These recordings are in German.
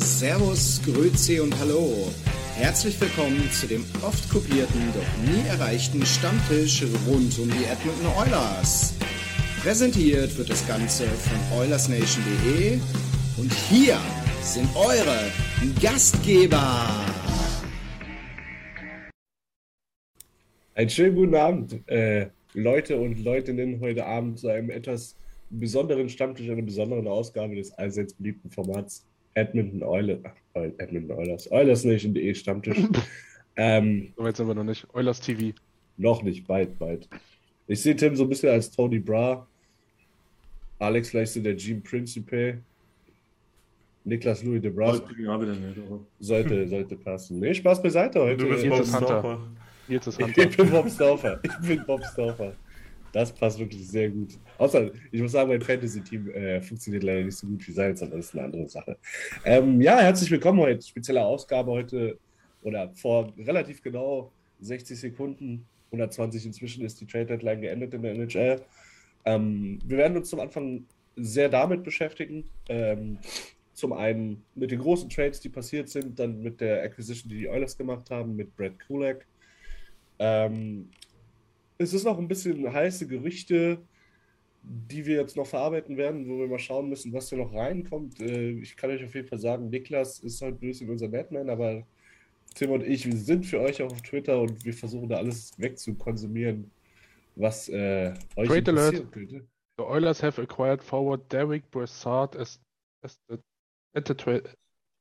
Servus, Grüezi und Hallo. Herzlich willkommen zu dem oft kopierten, doch nie erreichten Stammtisch rund um die Edmonton Oilers. Präsentiert wird das Ganze von OilersNation.de und hier sind eure Gastgeber. Einen schönen guten Abend, äh, Leute und Leutinnen, heute Abend zu einem etwas besonderen Stammtisch, einer besonderen Ausgabe des allseits beliebten Formats Edmonton Oilers, Edmonton Oilers, OilersNation.de Stammtisch. ähm, So weit sind wir noch nicht. Eulers TV. noch nicht, bald, bald. Ich sehe Tim so ein bisschen als Tony Bra. Alex vielleicht so der Gene Principe. Niklas Louis de aber. sollte, sollte passen. Nee, Spaß beiseite heute. Du bist Jetzt Bob ist Hunter. Staufer. Jetzt ist Ich Hunter. bin Bob Stauffer. Ich bin Bob Stauffer. Das passt wirklich sehr gut. Außer, ich muss sagen, mein Fantasy-Team äh, funktioniert leider nicht so gut wie seins, aber das ist eine andere Sache. Ähm, ja, herzlich willkommen heute. Spezielle Ausgabe heute oder vor relativ genau 60 Sekunden, 120 inzwischen ist die Trade Deadline geendet in der NHL. Ähm, wir werden uns zum Anfang sehr damit beschäftigen. Ähm, zum einen mit den großen Trades, die passiert sind, dann mit der Acquisition, die die Oilers gemacht haben, mit Brad Kulak. Ähm, es ist noch ein bisschen heiße Gerüchte, die wir jetzt noch verarbeiten werden, wo wir mal schauen müssen, was da noch reinkommt. Äh, ich kann euch auf jeden Fall sagen, Niklas ist halt ein bisschen unser Batman, aber Tim und ich, wir sind für euch auch auf Twitter und wir versuchen da alles wegzukonsumieren, was äh, euch Trade Alert. interessieren könnte. The Oilers have acquired forward Derek Brassard as, as the, at, the tra-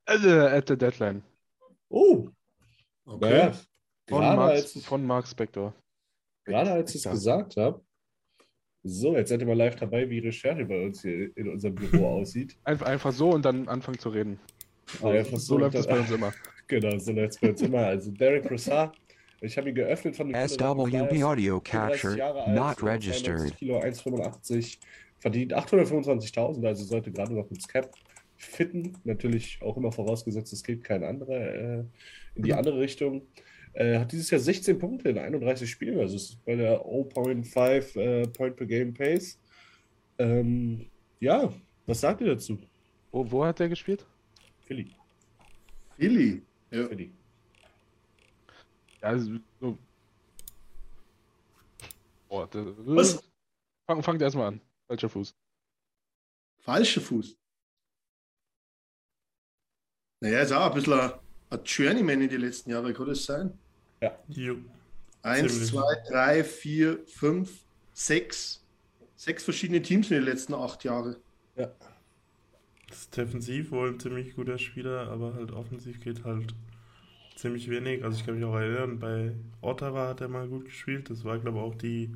at the deadline. Oh, Okay. naja, Von, Mark, als, von Mark Spector. gerade als ich es gesagt habe, so, jetzt seid ihr mal live dabei, wie Recherche bei uns hier in unserem Büro aussieht. Einfach, einfach so und dann anfangen zu reden. Einfach so läuft es bei uns immer. Genau, so läuft es bei uns immer. Also Derek Brassard, ich habe ihn geöffnet von den SWB audio 34 capture not 92 registered. Kilo, 1,85, verdient 825.000, also sollte gerade noch ins Cap fitten. Natürlich auch immer vorausgesetzt, es geht kein anderer äh, in die andere Richtung. Äh, hat dieses Jahr 16 Punkte in 31 Spielen, also es ist bei der 0.5 äh, Point per Game Pace. Ähm, ja, was sagt ihr dazu? Wo, wo hat der gespielt? Philly. Philly. Ja. Philly. Ja, also, so. Boah, das, Was? Fang, fangt erstmal an. Falscher Fuß. Falscher Fuß. Naja, ist auch ein bisschen ein, ein Journeyman in die letzten Jahre, kann das sein? Ja. Jo. Eins, zwei, drei, vier, fünf, sechs. Sechs verschiedene Teams in den letzten acht Jahren. Ja. Ist defensiv wohl ein ziemlich guter Spieler, aber halt offensiv geht halt ziemlich wenig. Also ich kann mich auch erinnern, bei Ottawa hat er mal gut gespielt. Das war, glaube ich, auch die,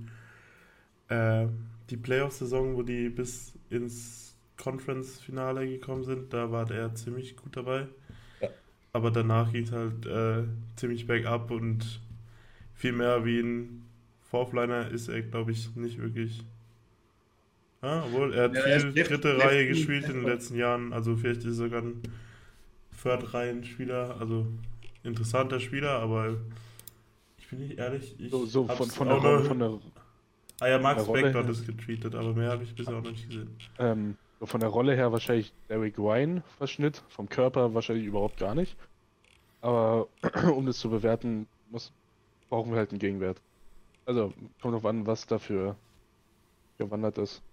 äh, die Playoff-Saison, wo die bis ins Conference-Finale gekommen sind. Da war er ziemlich gut dabei. Aber danach ging es halt äh, ziemlich bergab und viel mehr wie ein Fourthliner ist er, glaube ich, nicht wirklich. Ja, obwohl, er hat Ja, er viel def- dritte Reihe definitiv gespielt in den letzten Jahren. Also vielleicht ist er sogar ein Third-Reihen-Spieler. Also interessanter Spieler, aber ich bin nicht ehrlich. Ich So, so von, von, der auch Rolle, von der Ah ja, Max Beck hat das getweetet, aber mehr habe ich bisher auch noch nicht gesehen. Ähm, von der Rolle her wahrscheinlich Derek Ryan Verschnitt, vom Körper wahrscheinlich überhaupt gar nicht. Aber um das zu bewerten, muss, brauchen wir halt einen Gegenwert. Also kommt drauf an, was dafür gewandert ist.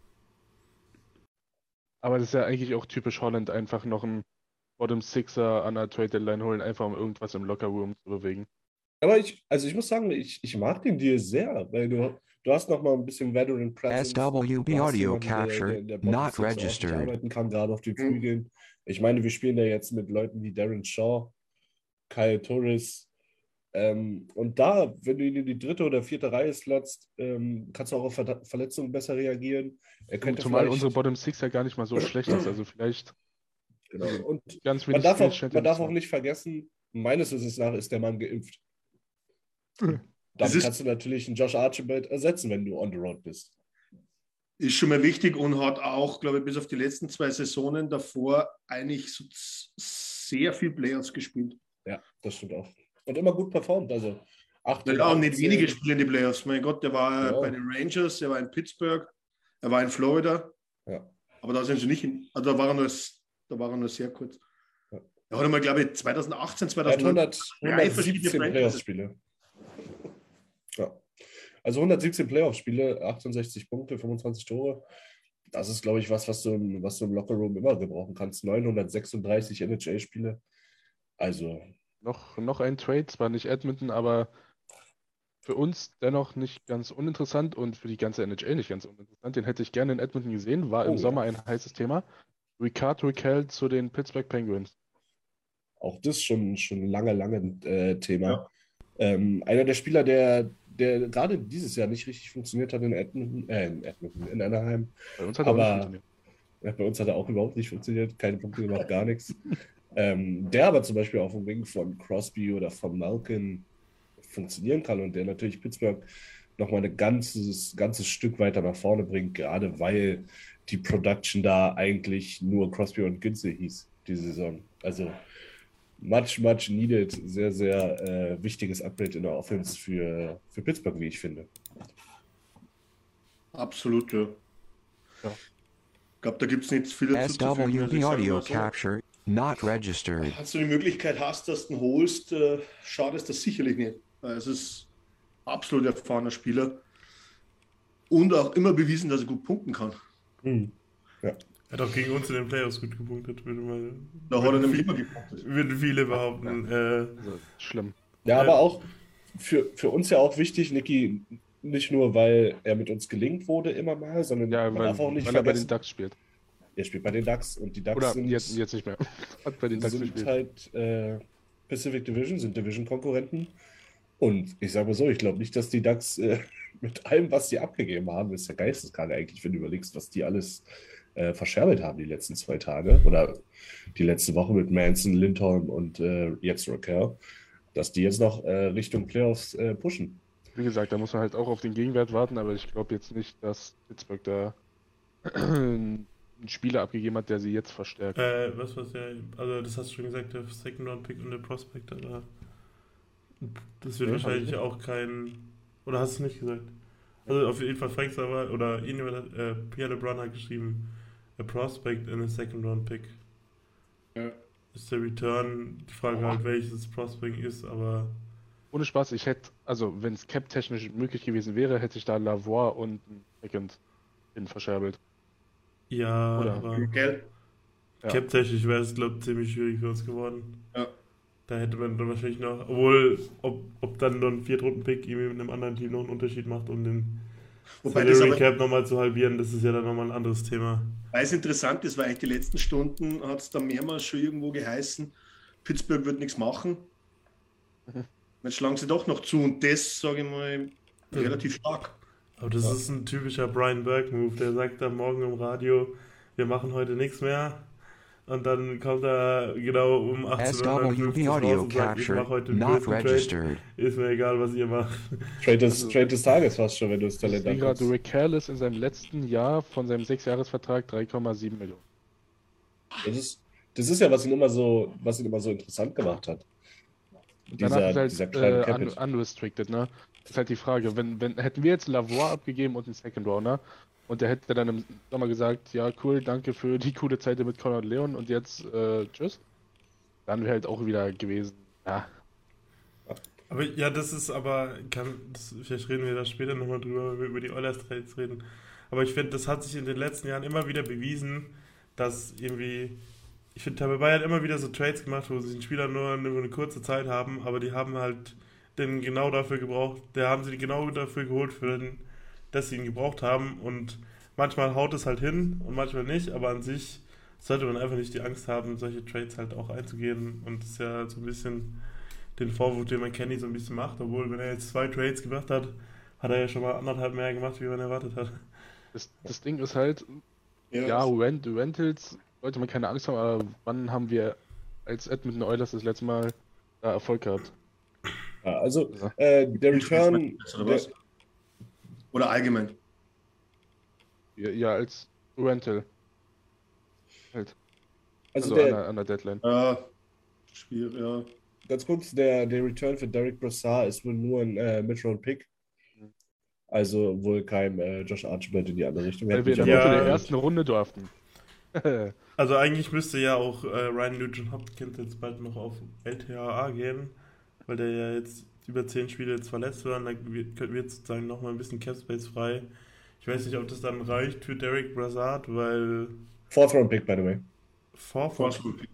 Aber das ist ja eigentlich auch typisch Holland, einfach noch einen Bottom Sixer an der Trade Deadline holen, einfach um irgendwas im Locker Room zu bewegen. Aber ich, also ich muss sagen, ich, ich mag den Deal sehr, weil du, du hast noch mal ein bisschen Veteran Presence. SWB audio der- capture der- der Bottom not registered. arbeiten kann, gerade auf den Mhm. Flügeln. Ich meine, wir spielen da jetzt mit Leuten wie Darren Shaw, Kyle Torres. Ähm, und da, wenn du ihn in die dritte oder vierte Reihe slotst, ähm, kannst du auch auf Ver Verletzungen besser reagieren. Er könnte Zumal vielleicht- unsere Bottom Six ja gar nicht mal so schlecht ist. Also vielleicht Genau. Und ganz man darf, auch, man darf auch nicht vergessen, meines Wissens nach ist der Mann geimpft. Damit ist- kannst du natürlich einen Josh Archibald ersetzen, wenn du on the road bist. Ist schon mal wichtig und hat auch, glaube ich, bis auf die letzten zwei Saisonen davor eigentlich so sehr viel Playoffs gespielt. Ja, das stimmt auch. Und immer gut performt. Also acht Ja, auch nicht 18. wenige Spiele in die Playoffs. Mein Gott, der war Ja. bei den Rangers, der war in Pittsburgh, er war in Florida. Ja. Aber da sind sie nicht hin. Also da war er nur, da war er nur sehr kurz. Ja. Er hat einmal, glaube ich, 2018, Er hat 2019. 100, drei verschiedene 117 Franchises. Playoff-Spiele. Ja. Also 117 Playoff-Spiele, 68 Punkte, 25 Tore. Das ist, glaube ich, was, was du, im, was du im Lockerroom immer gebrauchen kannst. 936 NHL-Spiele. Also, Noch, noch ein Trade, zwar nicht Edmonton, aber für uns dennoch nicht ganz uninteressant und für die ganze NHL nicht ganz uninteressant. Den hätte ich gerne in Edmonton gesehen, war Oh, im ja. Sommer ein heißes Thema. Ricard Raquel zu den Pittsburgh Penguins. auch das schon schon lange, lange äh, Thema. Ja. Ähm, einer der Spieler, der, der gerade dieses Jahr nicht richtig funktioniert hat in Edmonton, äh, in Edmonton, in Anaheim. Bei uns hat er auch nicht Aber funktioniert. ja, bei uns hat er auch überhaupt nicht funktioniert, keine Punkte gemacht, gar nichts. Ähm, der aber zum Beispiel auf dem Wing von Crosby oder von Malkin funktionieren kann und der natürlich Pittsburgh nochmal ein ganzes, ganzes Stück weiter nach vorne bringt, gerade weil die Production da eigentlich nur Crosby und Günze hieß, die Saison. Also much, much needed, sehr, sehr äh, wichtiges Upgrade in der Offense für, für Pittsburgh, wie ich finde. Absolut, ja. Ja. Ich glaube, da gibt es nicht viel dazu zu. Also SWB audio mal so, capture not registered. Als du die Möglichkeit hast, dass du ihn holst, äh, schadest das sicherlich nicht. Weil es ist absolut erfahrener Spieler und auch immer bewiesen, dass er gut punkten kann. Er hat auch gegen uns in den Playoffs gut gepunktet, würde mal. Da hat er würden nämlich viel- immer gepunktet. Würden viele behaupten. Äh, Also, schlimm. Ja, Ja. aber auch für, für uns ja auch wichtig, Niki, nicht nur, weil er mit uns gelingt wurde immer mal, sondern Ja, man darf auch nicht weil er bei den Ducks spielt. er spielt bei den Ducks und die Ducks Oder sind, jetzt, jetzt nicht mehr. Hat bei den Ducks sind gespielt. halt äh, Pacific Division, sind Division-Konkurrenten. Und ich sage mal so, ich glaube nicht, dass die Ducks äh, mit allem, was sie abgegeben haben, ist ja geisteskrank eigentlich, wenn du überlegst, was die alles äh, verscherbelt haben die letzten zwei Tage oder die letzte Woche mit Manson, Lindholm und äh, jetzt Raquel, dass die jetzt noch äh, Richtung Playoffs äh, pushen. Wie gesagt, da muss man halt auch auf den Gegenwert warten, aber ich glaube jetzt nicht, dass Pittsburgh da einen Spieler abgegeben hat, der sie jetzt verstärkt. äh, was was ja, also das hast du schon gesagt, der Second Round Pick und der Prospect, aber das wird Ja, wahrscheinlich nicht. auch kein. Oder hast du es nicht gesagt? Also auf jeden Fall Frank Sauer oder irgendjemand hat, äh, Pierre LeBrun hat geschrieben, a Prospect and a Second Round Pick. Ja. Ist der Return, die Frage halt, welches Prospect ist, aber Ohne Spaß, ich hätte, also wenn es cap-technisch möglich gewesen wäre, hätte ich da Lavoie und einen Second hin verscherbelt. ja, Oder- aber Gell? Ja. cap-technisch wäre es, glaube ich, ziemlich schwierig für uns geworden. Ja. Da hätte man dann wahrscheinlich noch, obwohl, ob, ob dann noch ein Viertrunden-Pick irgendwie mit einem anderen Team noch einen Unterschied macht, um den Wobei das Salary aber, Cap nochmal zu halbieren, das ist ja dann nochmal ein anderes Thema. weil es interessant ist, weil eigentlich die letzten Stunden hat es da mehrmals schon irgendwo geheißen, Pittsburgh wird nichts machen. Jetzt schlagen sie doch noch zu und das, sage ich mal, relativ stark. Aber das ist ein typischer Brian Burke-Move, der sagt dann morgen im Radio, wir machen heute nichts mehr. Und dann kommt er genau um 18 Uhr raus audio und sagt, ich capture mache heute Trade. Ist mir egal, was ihr macht. Trade des, Trade des Tages fast schon, wenn du das Talent sehe gerade. Raquel ist in seinem letzten Jahr von seinem Sechsjahresvertrag 3,7 Millionen. Das ist, das ist ja, was ihn immer so, was ihn immer so interessant gemacht hat. Danach Dieser, ist halt dieser kleine äh, un unrestricted, ne? Das ist halt die Frage. Wenn, wenn, hätten wir jetzt Lavoie abgegeben und einen Second Rounder und der hätte dann im Sommer gesagt, ja cool, danke für die coole Zeit mit Conrad Leon und jetzt äh, tschüss, dann wäre halt auch wieder gewesen, ja, Aber ja, das ist aber, kann, das, vielleicht reden wir da später nochmal drüber, wenn wir über die Oilers Trades reden. Aber ich finde, das hat sich in den letzten Jahren immer wieder bewiesen, dass irgendwie, ich finde, Tampa Bay hat immer wieder so Trades gemacht, wo sie den Spieler nur eine, eine kurze Zeit haben, aber die haben halt den genau dafür gebraucht, der haben sie genau dafür geholt, für den, dass sie ihn gebraucht haben und manchmal haut es halt hin und manchmal nicht, aber an sich sollte man einfach nicht die Angst haben, solche Trades halt auch einzugehen und das ist ja so ein bisschen den Vorwurf, den man Kenny so ein bisschen macht, obwohl wenn er jetzt zwei Trades gemacht hat, hat er ja schon mal anderthalb mehr gemacht, wie man erwartet hat. Das, das Ding ist halt, Ja, ja, Rent, Rentals sollte man keine Angst haben, aber wann haben wir als Edmonton Oilers das letzte Mal da Erfolg gehabt? Ja, also Ja. äh, der Return, Oder der? Oder allgemein. Ja, ja als Rental. Halt. also Also, der, an, der, an der Deadline. Ja, schwierig, ja. ganz kurz, der, der Return für Derek Brassard ist wohl nur ein äh, Mid-Round-Pick. Also wohl kein äh, Josh Archibald in die andere Richtung. Weil wir in Ja. der ersten Runde durften. Also eigentlich müsste ja auch äh, Ryan Nugent Hopkins jetzt bald noch auf LTAA gehen, weil der ja jetzt über zehn Spiele jetzt verletzt war dann wird, sozusagen nochmal ein bisschen Cap Space frei. Ich weiß nicht, ob das dann reicht für Derek Brassard, weil Fourth Round Pick, by the way. Force Round Pick.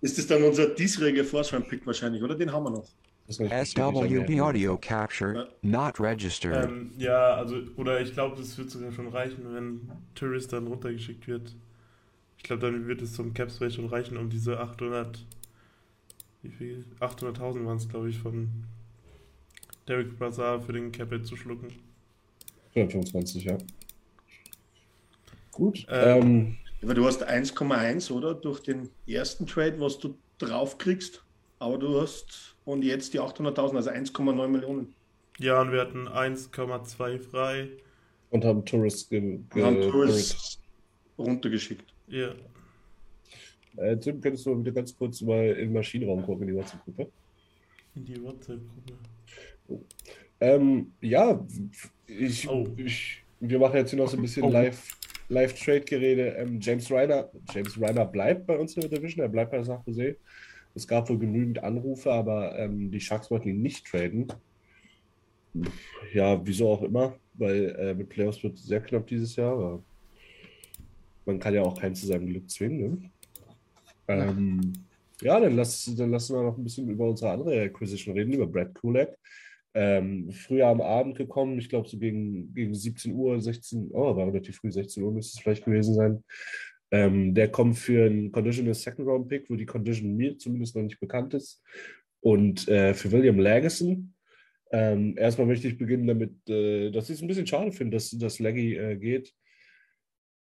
Ist das dann unser diesjähriger Force Round Pick wahrscheinlich, oder? Den haben wir noch. SWB audio capture not registered. Ähm, ja, also, oder ich glaube, das wird sogar schon reichen, wenn Tourist dann runtergeschickt wird. Ich glaube, dann wird es zum Cap Space schon reichen, um diese 800, wie viel? 800.000 waren es, glaube ich, von Derek Brassard für den Capit zu schlucken. 125, ja. Gut. Ähm, Ähm, Aber du hast 1,1, oder? Durch den ersten Trade, was du drauf kriegst. Aber du hast, und jetzt die 800.000, also 1,9 Millionen. Ja, und wir hatten 1,2 frei. und haben Tourist ge haben Tourist runtergeschickt. Ja, Äh, Tim, könntest du mal wieder ganz kurz mal in den Maschinenraum gucken, in die WhatsApp-Gruppe? in die WhatsApp-Gruppe. Ähm, ja, ich, Oh. ich, wir machen jetzt hier noch so ein bisschen Oh. Live, Live-Trade-Gerede. Ähm, James Reiner, James Reiner bleibt bei uns in der Division, er bleibt bei San Jose. Es gab wohl genügend Anrufe, aber ähm, die Sharks wollten ihn nicht traden. Ja, wieso auch immer, weil äh, mit Playoffs wird sehr knapp dieses Jahr, aber man kann ja auch keinen zu seinem Glück zwingen. Ne? Ähm, ja, dann, lass, dann lassen wir noch ein bisschen über unsere andere Acquisition reden, über Brad Kulak. Ähm, früher am Abend gekommen, ich glaube so gegen, gegen 17 Uhr, 16, oh, war relativ früh, 16 Uhr müsste es vielleicht gewesen sein. Ähm, der kommt für einen Conditional Second Round Pick, wo die Condition mir zumindest noch nicht bekannt ist. Und äh, für William Lagesson. Ähm, erstmal möchte ich beginnen damit, äh, dass ich es ein bisschen schade finde, dass, dass Leggy äh, geht.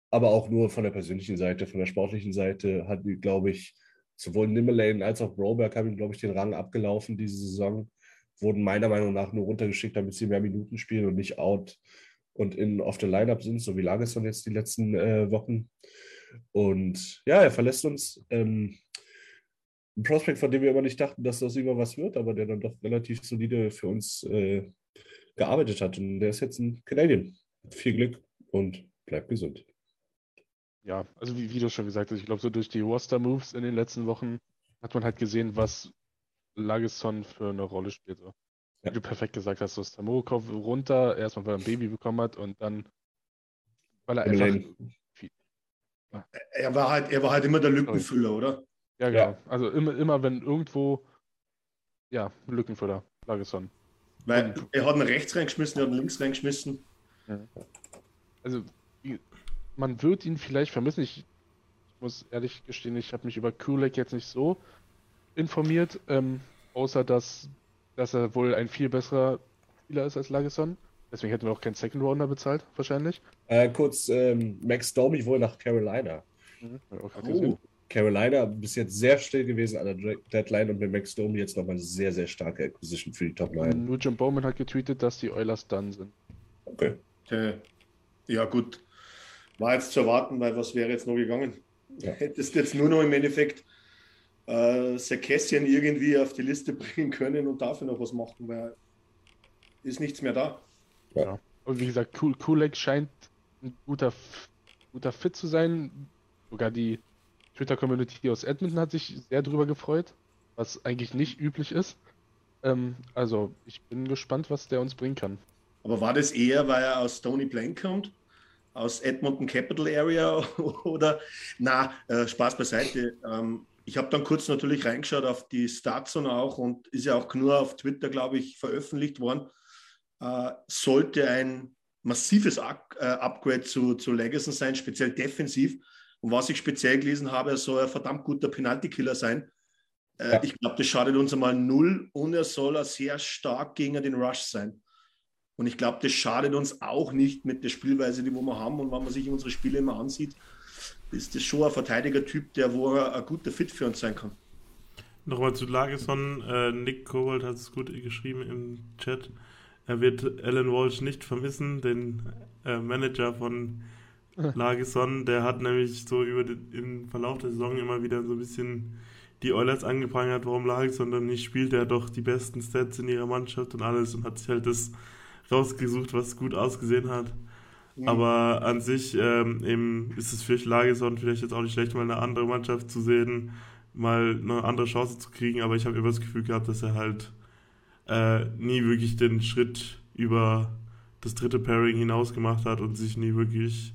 Aber auch nur von der persönlichen Seite, von der sportlichen Seite hat, glaube ich, sowohl Nimmerlane als auch Broberg haben glaube ich, den Rang abgelaufen diese Saison. Wurden meiner Meinung nach nur runtergeschickt, damit sie mehr Minuten spielen und nicht out und in auf der Lineup sind, so wie Lagesson jetzt die letzten äh, Wochen. Und ja, er verlässt uns. Ähm, ein Prospect, von dem wir immer nicht dachten, dass das immer was wird, aber der dann doch relativ solide für uns äh, gearbeitet hat. Und der ist jetzt ein Canadian. Viel Glück und bleibt gesund. Ja, also wie, wie du schon gesagt hast, ich glaube, so durch die Roster-Moves in den letzten Wochen hat man halt gesehen, was Lagesson für eine Rolle spielt. So. Wie Ja. du perfekt gesagt hast, so Stamokov runter, erstmal weil er ein Baby bekommen hat und dann, weil er einfach. Nimmerlane. Er war halt, er war halt immer der Lückenfüller, oder? Ja, Ja. genau. Also immer, immer wenn irgendwo, ja, Lückenfüller, Lagesson. Weil er hat ihn rechts reingeschmissen, er hat ihn links reingeschmissen. Also wie- man wird ihn vielleicht vermissen. Ich, muss ehrlich gestehen, ich habe mich über Kulek jetzt nicht so informiert, ähm, außer dass, dass er wohl ein viel besserer Spieler ist als Lagesson. Deswegen hätten wir auch keinen Second Rounder bezahlt, wahrscheinlich. Äh, kurz, ähm, Max Domi wohl nach Carolina. Mhm. Oh. Carolina bis jetzt sehr still gewesen an der Deadline und mit Max Domi jetzt nochmal eine sehr, sehr starke Acquisition für die Top 9. Nugent Bowman hat getweetet, dass die Oilers done sind. Okay. Äh, ja, gut. War jetzt zu erwarten, weil was wäre jetzt noch gegangen? Ja. Hättest jetzt nur noch im Endeffekt äh, Sarkassian irgendwie auf die Liste bringen können und dafür noch was machen, weil ist nichts mehr da. Ja. Und wie gesagt, Kul Kulek scheint ein guter, guter Fit zu sein. Sogar die Twitter-Community aus Edmonton hat sich sehr drüber gefreut, was eigentlich nicht üblich ist. Ähm, also, ich bin gespannt, was der uns bringen kann. Aber war das eher, weil er aus Stony Plain kommt? Aus Edmonton Capital Area oder na, äh, Spaß beiseite. Ähm, ich habe dann kurz natürlich reingeschaut auf die Stats und auch und ist ja auch nur auf Twitter, glaube ich, veröffentlicht worden. Äh, sollte ein massives äh, Upgrade zu, zu Legacy sein, speziell defensiv. Und was ich speziell gelesen habe, er soll ein verdammt guter Penalty-Killer sein. Äh, ja. Ich glaube, das schadet uns einmal null und er soll sehr stark gegen den Rush sein. Und ich glaube, das schadet uns auch nicht mit der Spielweise, die wir haben. Und wenn man sich unsere Spiele immer ansieht, ist das schon ein Verteidiger-Typ, der wo ein guter Fit für uns sein kann. Nochmal zu Lageson. Äh, Nick Kobold hat es gut geschrieben im Chat. Er wird Alan Walsh nicht vermissen, den äh, Manager von Lageson. Der hat nämlich so über den im Verlauf der Saison immer wieder so ein bisschen die Oilers angeprangert, warum Lageson dann nicht spielt. Er hat doch die besten Stats in ihrer Mannschaft und alles und hat sich halt das rausgesucht, was gut ausgesehen hat. Mhm. Aber an sich ähm, eben ist es für Lageson vielleicht jetzt auch nicht schlecht, mal eine andere Mannschaft zu sehen, mal eine andere Chance zu kriegen. Aber ich habe immer das Gefühl gehabt, dass er halt äh, nie wirklich den Schritt über das dritte Pairing hinaus gemacht hat und sich nie wirklich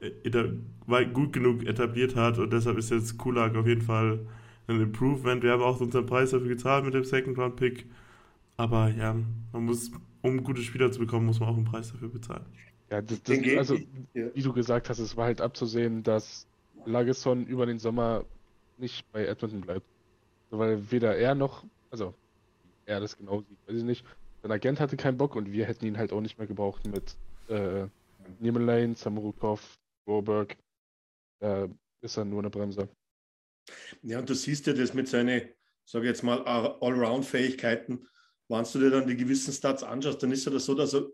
äh, gut genug etabliert hat. Und deshalb ist jetzt Kulak auf jeden Fall ein Improvement. Wir haben auch unseren Preis dafür gezahlt mit dem Second Round Pick. Aber ja, man muss, um gute Spieler zu bekommen, muss man auch einen Preis dafür bezahlen. Ja, das, das, also wie du gesagt hast, es war halt abzusehen, dass Lagesson über den Sommer nicht bei Edmonton bleibt. Weil weder er noch, also er das genau sieht, weiß ich nicht. Sein Agent hatte keinen Bock und wir hätten ihn halt auch nicht mehr gebraucht mit äh, Niemelain, Samurukov, Warburg. Da ist er nur eine Bremse. Ja, und du siehst ja das mit seinen, sage jetzt mal, Allround-Fähigkeiten. Wenn du dir dann die gewissen Stats anschaust, dann ist er das so, dass er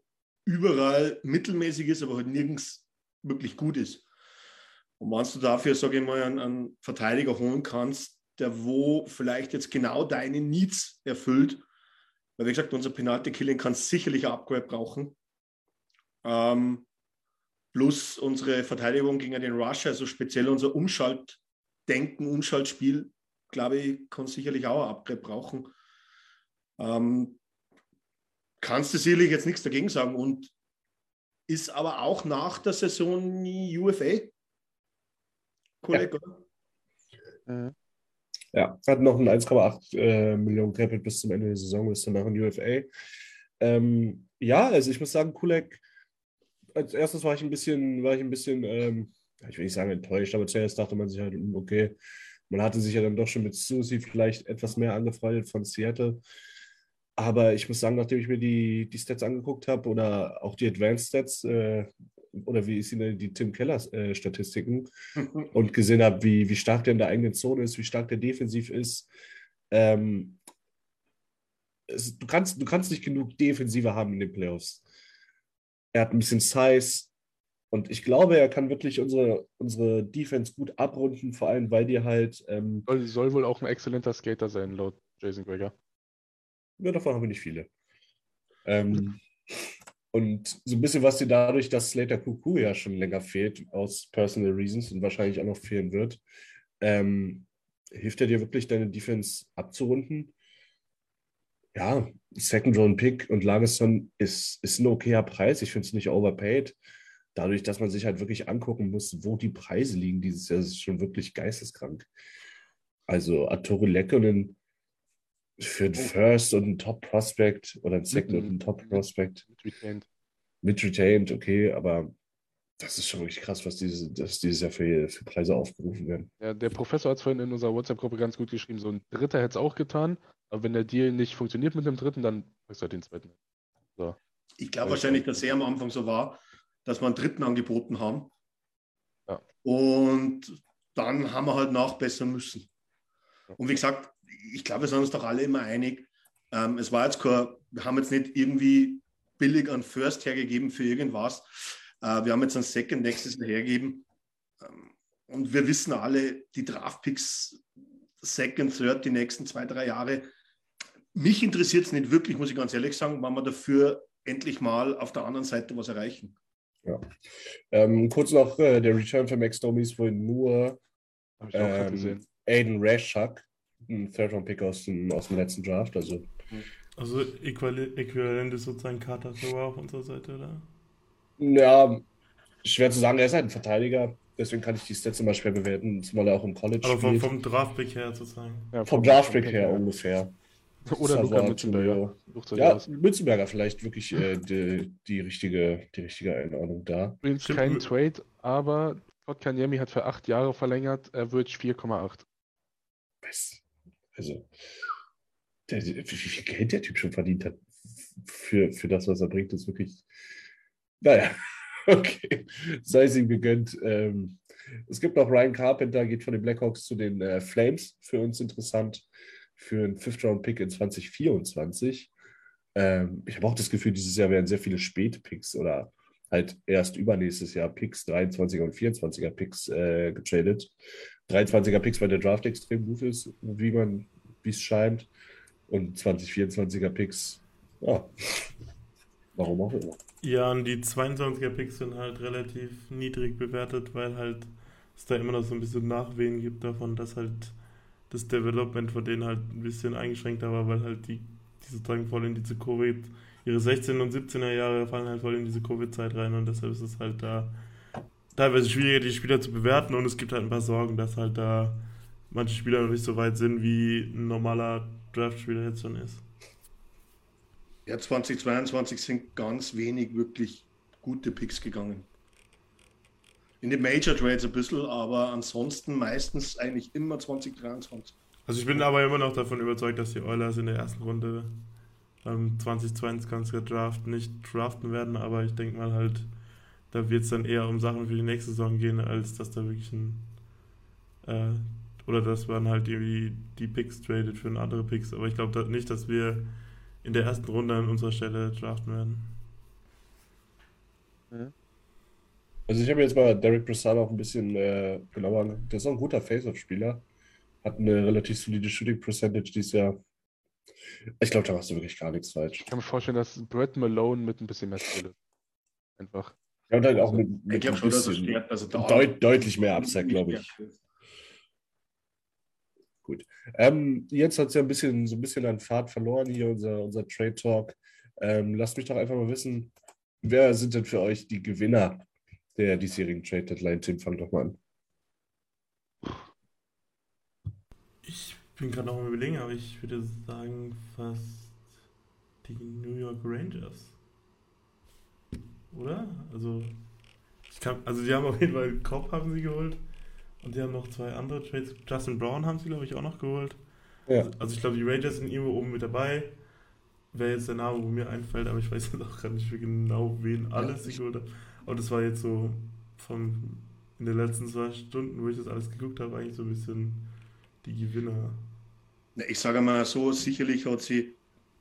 überall mittelmäßig ist, aber halt nirgends wirklich gut ist. Und wenn du dafür, sage ich mal, einen, einen Verteidiger holen kannst, der wo vielleicht jetzt genau deine Needs erfüllt, weil wie gesagt, unser Penalty-Killing kann sicherlich ein Upgrade brauchen. Ähm, plus unsere Verteidigung gegen den Rush, also speziell unser Umschaltdenken, Umschaltspiel, glaube ich, kann sicherlich auch ein Upgrade brauchen. Ähm, kannst du sicherlich jetzt nichts dagegen sagen und ist aber auch nach der Saison UFA. Kollege, ja. Ja, hat noch ein 1,8 äh, Millionen Capit bis zum Ende der Saison, ist danach in UFA. Ähm, ja, also ich muss sagen, Kulek, als erstes war ich ein bisschen, war ich ein bisschen, ähm, ich will nicht sagen enttäuscht, aber zuerst dachte man sich halt, hm, okay, man hatte sich ja dann doch schon mit Susi vielleicht etwas mehr angefreundet von Seattle. Aber ich muss sagen, nachdem ich mir die, die Stats angeguckt habe oder auch die Advanced Stats äh, oder wie ist die, die Tim Keller äh, Statistiken und gesehen habe, wie, wie stark der in der eigenen Zone ist, wie stark der defensiv ist, ähm, es, du, kannst, du kannst nicht genug Defensive haben in den Playoffs. Er hat ein bisschen Size und ich glaube, er kann wirklich unsere, unsere Defense gut abrunden, vor allem weil die halt. Ähm, soll, soll wohl auch ein exzellenter Skater sein, laut Jason Greger. Ja, davon haben wir nicht viele. Ähm, und so ein bisschen was dir dadurch, dass Slater Kuku ja schon länger fehlt, aus Personal Reasons und wahrscheinlich auch noch fehlen wird, ähm, hilft er dir wirklich, deine Defense abzurunden? Ja, Second Round Pick und Lagesson ist, ist ein okayer Preis. Ich finde es nicht overpaid. Dadurch, dass man sich halt wirklich angucken muss, wo die Preise liegen dieses Jahr, ist schon wirklich geisteskrank. Also Arturo Lekkonen für ein First und ein Top Prospect oder ein Second und ein Top Prospect. Mit retained. Mit retained, okay, aber das ist schon wirklich krass, was dieses, dass dieses Jahr für, für Preise aufgerufen werden. Ja, der Professor hat es vorhin in unserer WhatsApp-Gruppe ganz gut geschrieben. So ein Dritter hätte es auch getan, aber wenn der Deal nicht funktioniert mit dem Dritten, dann packst du halt den Zweiten. So. Ich glaube wahrscheinlich, dass er am Anfang so war, dass wir einen Dritten angeboten haben. Ja. Und dann haben wir halt nachbessern müssen. Und wie gesagt, ich glaube, wir sind uns doch alle immer einig. Ähm, es war jetzt kein, wir haben jetzt nicht irgendwie billig an First hergegeben für irgendwas. Äh, wir haben jetzt ein Second nächstes Jahr hergegeben. Ähm, und wir wissen alle, die Draftpicks Second, Third, die nächsten zwei, drei Jahre. Mich interessiert es nicht wirklich, muss ich ganz ehrlich sagen, wann wir dafür endlich mal auf der anderen Seite was erreichen. Ja. Ähm, kurz noch äh, der Return für Max Domi ist wohl nur ähm, Aiden Rashak ein Third-Round-Pick aus dem, aus dem letzten Draft. Also, also äquivalent ist sozusagen Carter Thrower auf unserer Seite, oder? Ja, schwer zu sagen, er ist halt ein Verteidiger, deswegen kann ich die Stats immer schwer bewerten, zumal er auch im College Aber vom, vom Draftpick her sozusagen. Ja, Vom Draftpick her ungefähr. Oder Luca Savard, Mützenberger. Ja. Mützenberger vielleicht wirklich äh, die, die, richtige, die richtige Einordnung da. Übrigens kein Trade, aber Todd Kanyemi hat für acht Jahre verlängert, Average 4,8. Was? Also, der, wie viel Geld der Typ schon verdient hat für, für das, was er bringt, ist wirklich. Naja, okay. Sei es ihm gegönnt. Ähm, es gibt noch Ryan Carpenter, geht von den Blackhawks zu den äh, Flames. Für uns interessant. Für einen Fifth-Round-Pick in 2024. Ähm, ich habe auch das Gefühl, dieses Jahr werden sehr viele Spätpicks oder halt erst übernächstes Jahr Picks, 23er und 24er Picks äh, getradet. 23er Picks, weil der Draft extrem gut ist, wie man, wie es scheint. Und 2024er Picks, ja, warum auch immer. Ja, und die 22er Picks sind halt relativ niedrig bewertet, weil halt es da immer noch so ein bisschen Nachwehen gibt davon, dass halt das Development von denen halt ein bisschen eingeschränkter war, weil halt die, die sozusagen voll in diese Covid, ihre 16 und 17er Jahre fallen halt voll in diese Covid-Zeit rein und deshalb ist es halt da teilweise schwieriger, die Spieler zu bewerten und es gibt halt ein paar Sorgen, dass halt da manche Spieler noch nicht so weit sind, wie ein normaler Draft-Spieler jetzt schon ist. Ja, 2022 sind ganz wenig wirklich gute Picks gegangen. In den Major Trades ein bisschen, aber ansonsten meistens eigentlich immer 2023. Also ich bin aber immer noch davon überzeugt, dass die Oilers in der ersten Runde beim 2022er Draft nicht draften werden, aber ich denke mal halt, da wird es dann eher um Sachen für die nächste Saison gehen, als dass da wirklich ein äh, oder dass man halt die, die Picks tradet für andere Picks, aber ich glaube da nicht, dass wir in der ersten Runde an unserer Stelle draften werden. Also ich habe jetzt mal Derek Brassard auch ein bisschen äh, genauer angeguckt. Der ist auch ein guter Face-Off-Spieler. Hat eine relativ solide Shooting Percentage dieses Jahr. Ich glaube, da machst du wirklich gar nichts falsch. Ich kann mir vorstellen, dass Brett Malone mit ein bisschen mehr Skill ist. Einfach. Ja, und halt auch mit, Ich mit glaube ein schon, dass er bisschen stärkt. Also da deut deutlich mehr Upside, glaube ich. Gut. Ähm, jetzt hat es ja ein bisschen, so ein bisschen an Fahrt verloren hier, unser, unser Trade Talk. Ähm, lasst mich doch einfach mal wissen, wer sind denn für euch die Gewinner der diesjährigen Trade Deadline? Tim, fang doch mal an. Ich bin gerade noch am überlegen, aber ich würde sagen fast die New York Rangers. Oder? Also, ich kann, also die haben auf jeden Fall Cobb haben sie geholt und die haben noch zwei andere Trades. Justin Brown haben sie, glaube ich, auch noch geholt. Ja. Also, also ich glaube, die Rangers sind irgendwo oben mit dabei. Wäre jetzt der Name, wo mir einfällt, aber ich weiß jetzt auch gar nicht für genau, wen alles sie geholt haben. Aber das war jetzt so vom, in den letzten zwei Stunden, wo ich das alles geguckt habe, eigentlich so ein bisschen die Gewinner. Ich sage mal so, sicherlich hat sie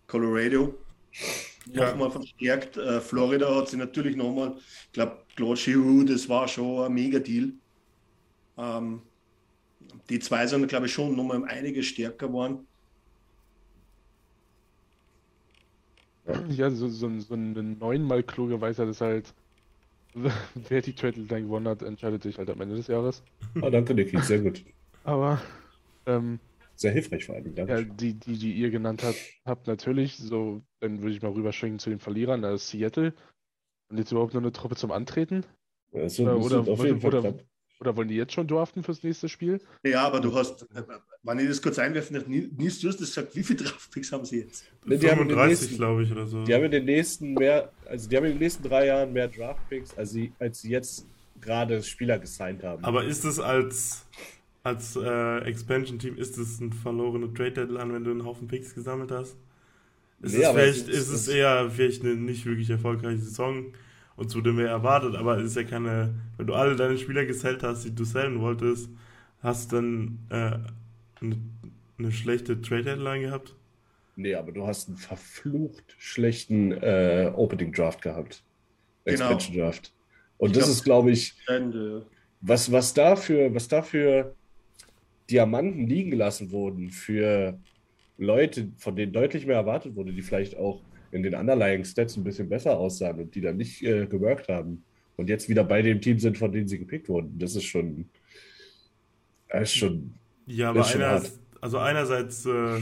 Colorado Ja. nochmal verstärkt. Äh, Florida hat sie natürlich nochmal, ich glaube, Claude Giroux, das war schon ein Mega-Deal. Ähm, die zwei sind, glaube ich, schon nochmal einiges stärker geworden. Ja, so, so, so eine neunmal kluge Weisheit ist halt, wer die Trade Deadline gewonnen hat, entscheidet sich halt am Ende des Jahres. Ah, danke, Niki, sehr gut. Aber ähm, Sehr hilfreich vor allem. Ja, die, die, die ihr genannt habt, habt natürlich, so, dann würde ich mal rüberschwenken zu den Verlierern, da ist Seattle. Und jetzt überhaupt nur eine Truppe zum Antreten? Oder, wollen die jetzt schon draften fürs nächste Spiel? Ja, aber du hast, wenn ich das kurz einwerfen darf, Nils, du hast das gesagt, wie viele Draftpicks haben sie jetzt? Ne, die haben in den 35, nächsten- glaube ich, oder so. Die haben in den nächsten mehr, also die haben in den nächsten drei Jahren mehr Draftpicks, als sie, als sie jetzt gerade Spieler gesigned haben. Aber ist es als, als äh, Expansion-Team, ist es ein verlorener Trade-Deadline, wenn du einen Haufen Picks gesammelt hast? Ist, Nee, es, vielleicht, ist- es eher vielleicht eine nicht wirklich erfolgreiche Saison und zu dem wir erwartet, aber es ist ja keine, wenn du alle deine Spieler gesellt hast, die du sellen wolltest, hast du dann äh, eine, eine schlechte Trade-Deadline gehabt? Nee, aber du hast einen verflucht schlechten äh, Opening Draft gehabt. Genau. Expansion Draft. Und Ich das glaub- ist, glaube ich, was, was dafür, was dafür Diamanten liegen gelassen wurden für Leute, von denen deutlich mehr erwartet wurde, die vielleicht auch in den underlying Stats ein bisschen besser aussahen und die dann nicht äh, geworkt haben und jetzt wieder bei dem Team sind, von denen sie gepickt wurden. Das ist schon, das ist schon Ja, aber Ist schon einer, hart. also einerseits äh,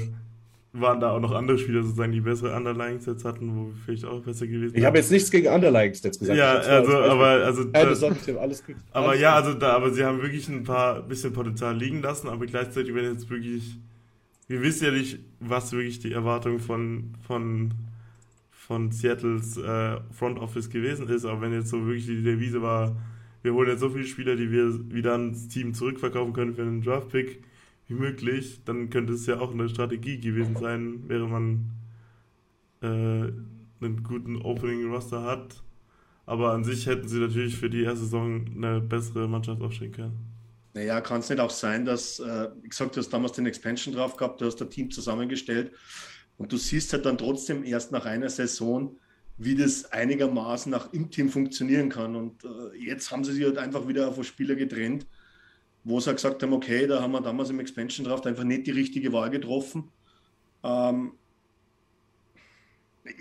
waren da auch noch andere Spieler sozusagen, die bessere Underlying-Sets hatten, wo wir vielleicht auch besser gewesen Ich habe jetzt nichts gegen Underlying-Stats gesagt. Ja, also, aber, also, Keine da- Sorge, Tim, alles gut. Aber Alles ja, gut. also da, aber sie haben wirklich ein paar bisschen Potenzial liegen lassen, aber gleichzeitig, wenn jetzt wirklich, wir wissen ja nicht, was wirklich die Erwartung von, von, von Seattles äh, Front Office gewesen ist, aber wenn jetzt so wirklich die Devise war, wir holen jetzt so viele Spieler, die wir wieder ans Team zurückverkaufen können für einen Draftpick wie möglich, dann könnte es ja auch eine Strategie gewesen sein, während man äh, einen guten Opening Roster hat. Aber an sich hätten sie natürlich für die erste Saison eine bessere Mannschaft aufstellen können. Naja, kann es nicht auch sein, dass, äh, wie gesagt, du hast damals den Expansion drauf gehabt, du hast das Team zusammengestellt und du siehst halt dann trotzdem erst nach einer Saison, wie das einigermaßen auch im Team funktionieren kann. Und äh, jetzt haben sie sich halt einfach wieder auf Spieler getrennt, wo sie gesagt haben, okay, da haben wir damals im Expansion Draft einfach nicht die richtige Wahl getroffen. Ähm,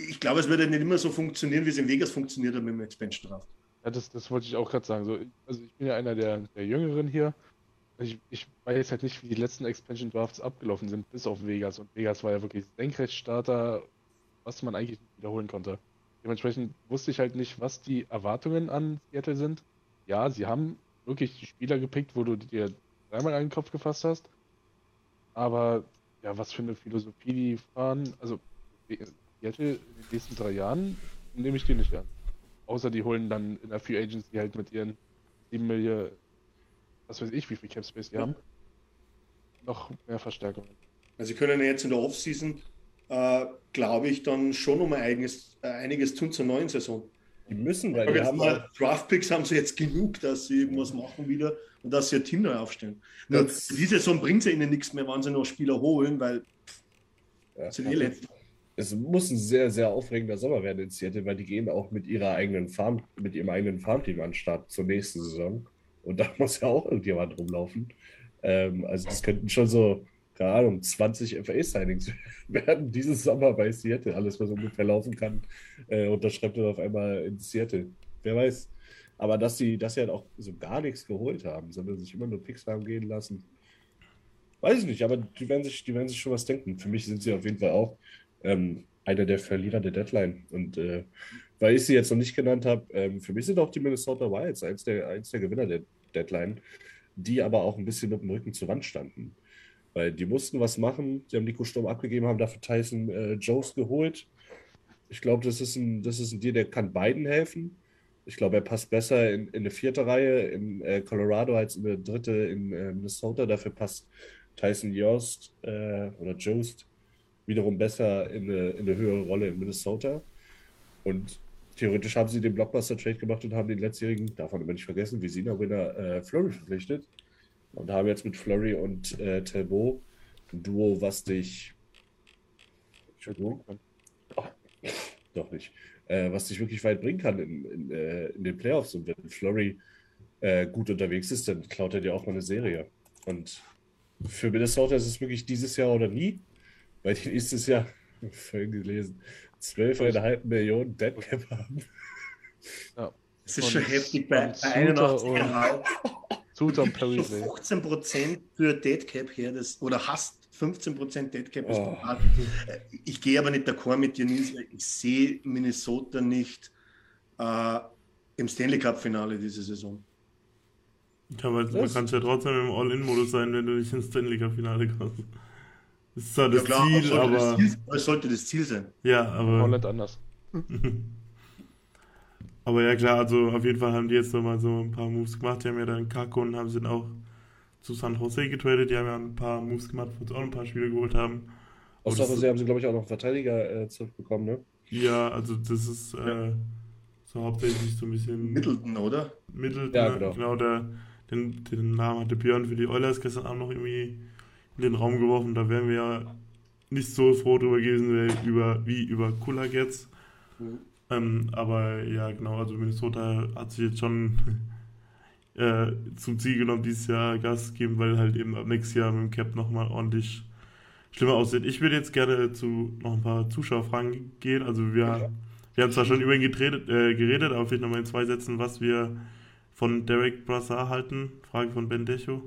ich glaube, es wird ja nicht immer so funktionieren, wie es in Vegas funktioniert hat mit dem Expansion Draft. Ja, das, das wollte ich auch gerade sagen. So, also ich bin ja einer der, der Jüngeren hier. Ich, ich weiß halt nicht, wie die letzten Expansion Drafts abgelaufen sind, bis auf Vegas. Und Vegas war ja wirklich Senkrechtstarter, was man eigentlich wiederholen konnte. Dementsprechend wusste ich halt nicht, was die Erwartungen an Seattle sind. Ja, sie haben wirklich die Spieler gepickt, wo du dir dreimal einen Kopf gefasst hast. Aber ja, was für eine Philosophie die fahren. Also Seattle in den nächsten drei Jahren nehme ich die nicht an. Außer die holen dann in der Free Agency halt mit ihren 7 Millionen, was weiß ich, wie viel Cap Space die haben, noch mehr Verstärkungen. Also sie können ja jetzt in der Offseason, äh, glaube ich, dann schon um ein eigenes, äh, einiges tun zur neuen Saison. Die müssen, weil jetzt haben mal, Draftpicks haben sie jetzt genug, dass sie irgendwas machen wieder und dass sie ihr Team neu aufstellen. Nur diese Saison bringt es ja ihnen nichts mehr, wenn sie noch Spieler holen, weil Ja, sind eh letzte. es muss ein sehr, sehr aufregender Sommer werden in Seattle, weil die gehen auch mit ihrer eigenen Farm, mit ihrem eigenen Farmteam an den Start zur nächsten Saison. Und da muss ja auch irgendjemand rumlaufen. Ähm, also das könnten schon so, keine Ahnung, 20 FA-Signings werden dieses Sommer bei Seattle. Alles, was ungefähr laufen kann, äh, unterschreibt er auf einmal in Seattle. Wer weiß. Aber dass sie, dass sie halt auch so gar nichts geholt haben, sondern sich immer nur Picks haben gehen lassen. Weiß ich nicht, aber die werden sich, die werden sich schon was denken. Für mich sind sie auf jeden Fall auch ähm, einer der Verlierer der Deadline. Und äh, weil ich sie jetzt noch nicht genannt habe, ähm, für mich sind auch die Minnesota Wilds eins der, eins der Gewinner der Deadline, die aber auch ein bisschen mit dem Rücken zur Wand standen. Weil die mussten was machen, die haben Nico Sturm abgegeben, haben dafür Tyson äh, Jones geholt. Ich glaube, das ist ein, das ist ein Deal, der kann beiden helfen. Ich glaube, er passt besser in, in eine vierte Reihe in äh, Colorado als in eine dritte in äh, Minnesota. Dafür passt Tyson Jost äh, oder Jost wiederum besser in eine, in eine höhere Rolle in Minnesota. Und theoretisch haben sie den Blockbuster-Trade gemacht und haben den letztjährigen, davon immer nicht vergessen, Visina-Winner äh, Flurry verpflichtet. Und haben jetzt mit Flurry und äh, Talbot ein Duo, was dich. Entschuldigung. Oh, doch nicht. Äh, was dich wirklich weit bringen kann in, in, äh, in den Playoffs. Und wenn Flurry äh, gut unterwegs ist, dann klaut er dir auch mal eine Serie. Und für Minnesota ist es wirklich dieses Jahr oder nie, weil die nächstes Jahr, vorhin gelesen, 12,5 Millionen Deadcap haben. Ja. Das ist schon heftig bei, und bei Suter 81 und- Perry schon 15% für Deadcap her, das, oder hast 15% Deadcap. ist Oh. Ich gehe aber nicht d'accord mit dir, Nils. Ich sehe Minnesota nicht äh, im Stanley Cup-Finale diese Saison. Ja, aber du Was? kannst ja trotzdem im All-In-Modus sein, wenn du nicht ins Stanley Cup-Finale kommst. Das ist zwar das Ja, klar, Ziel, sollte aber. das Ziel, das sollte das Ziel sein. Ja, aber. Holland anders. Aber ja klar, also auf jeden Fall haben die jetzt nochmal so ein paar Moves gemacht. Die haben ja dann Kako und haben sie dann auch zu San Jose getradet. Die haben ja ein paar Moves gemacht, wo sie auch ein paar Spiele geholt haben. Aus San Jose haben sie, glaube ich, auch noch einen Verteidiger äh, zurückbekommen, ne? Ja, also das ist äh, so hauptsächlich so ein bisschen Middleton, oder? Middleton. Ja, genau. genau. der, den, den Namen hatte Björn für die Oilers gestern Abend noch irgendwie in den Raum geworfen. Da wären wir ja nicht so froh drüber gewesen wie über, wie über Kulak jetzt. Ähm, aber ja, genau, also Minnesota hat sich jetzt schon äh, zum Ziel genommen, dieses Jahr Gas zu geben, weil halt eben ab nächstes Jahr mit dem Cap nochmal ordentlich schlimmer aussieht. Ich würde jetzt gerne zu noch ein paar Zuschauerfragen gehen. Also wir, wir haben zwar schon über ihn geredet, äh, geredet aber vielleicht nochmal in zwei Sätzen, was wir von Derek Brassard halten. Frage von Ben Decho.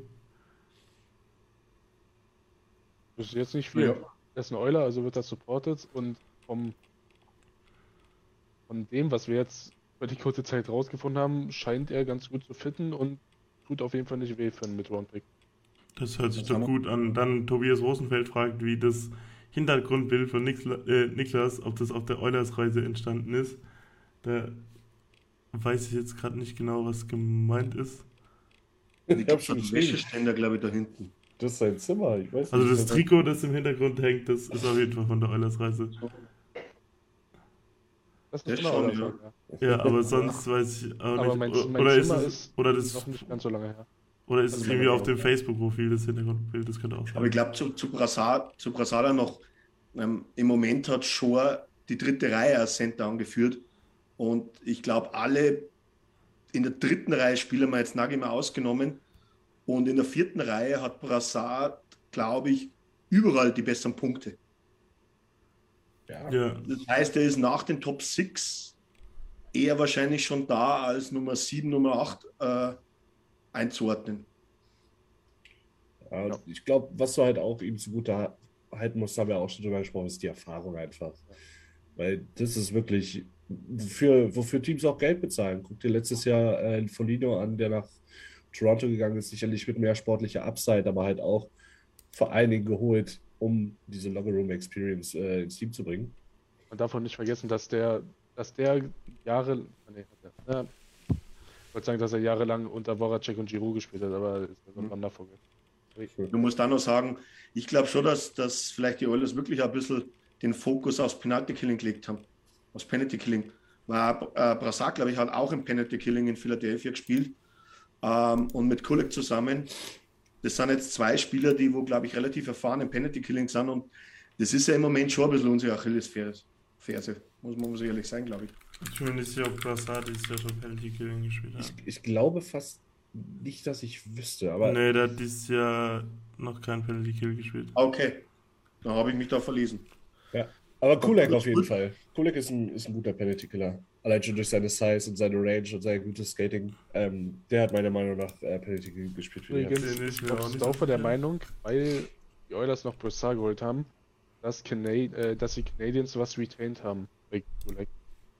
Das ist jetzt nicht viel. Ja. er ist ein Euler, also wird das supported und vom von dem, was wir jetzt über die kurze Zeit rausgefunden haben, scheint er ganz gut zu fitten und tut auf jeden Fall nicht weh für einen Mid-Round-Pick. Das hört sich Das doch gut an. Dann Tobias Rosenfeld fragt, wie das Hintergrundbild von Nikla äh, Niklas, ob das auf der Eulers-Reise entstanden ist. Da weiß ich jetzt gerade nicht genau, was gemeint ist. Ich hab gibt schon einen. Wäscheständer, glaube ich, da hinten. Das ist sein Zimmer. Ich weiß Also nicht, das was- Trikot, das im Hintergrund hängt, das ist auf jeden Fall von der Eulers-Reise. Das ist immer schon, ja. ja. Ja, aber sonst weiß ich auch Aber nicht. mein, mein oder ist es, ist oder das, noch nicht ganz so lange her. oder ist also es irgendwie auf dem. Facebook-Profil das Hintergrundbild? Das könnte auch Aber ich sein. glaube, zu, zu, Brasa, zu Brasada noch, ähm, im Moment hat Shore die dritte Reihe als Center angeführt. Und ich glaube, alle in der dritten Reihe spielen wir jetzt Nagi mal ausgenommen. Und in der vierten Reihe hat Brassard, glaube ich, überall die besseren Punkte. Ja. Ja, Das heißt, er ist nach den Top 6 eher wahrscheinlich schon da als Nummer 7, Nummer 8 äh, einzuordnen. Ja, Ich glaube, was du halt auch ihm zugute halten musst, haben wir auch schon drüber gesprochen, ist die Erfahrung einfach. Weil das ist wirklich, wofür, wofür Teams auch Geld bezahlen. Guck dir letztes Jahr äh, Folino an, der nach Toronto gegangen ist, sicherlich mit mehr sportlicher Upside, aber halt auch vor allen Dingen geholt, um diese Locker Room Experience äh, ins Team zu bringen. Man darf auch nicht vergessen, dass der, dass der Jahre, nee, hat er, ja, ich wollte sagen, dass er jahrelang unter Voracek und Giroud gespielt hat, aber ist so ein Wandervogel. Du musst dann noch sagen, ich glaube schon, dass, dass vielleicht die Oilers wirklich ein bisschen den Fokus aufs Penalty Killing gelegt haben. Aufs Penalty Killing. Weil äh, Brassard, glaube ich, hat auch im Penalty Killing in Philadelphia gespielt. Ähm, und mit Kulik zusammen. Das sind jetzt zwei Spieler, die, wo, glaube ich, relativ erfahren im Penalty Killing sind. Und das ist ja im Moment schon ein bisschen unsere Achillesferse. Ferse, muss man muss ehrlich sein, glaube ich. ich bin mir nicht sicher, ob Brassard dieses Jahr schon Penalty Killing gespielt hat. Ich, ich glaube fast nicht, dass ich wüsste, aber Nee, der hat dieses Jahr noch kein Penalty Kill gespielt. Okay, da habe ich mich da verlesen. Ja, aber Kulak gut, auf jeden gut. Fall. Kulak ist ein, ist ein guter Penalty-Killer. Allein schon durch seine Size und seine Range und sein gutes Skating. Ähm, der hat meiner Meinung nach äh, Penalty gespielt. für die Übrigens mir ist auch nicht Staufer so der. Meinung, weil die Oilers noch Brassard geholt haben, dass, Cana äh, dass die Canadiens was retained haben. Wir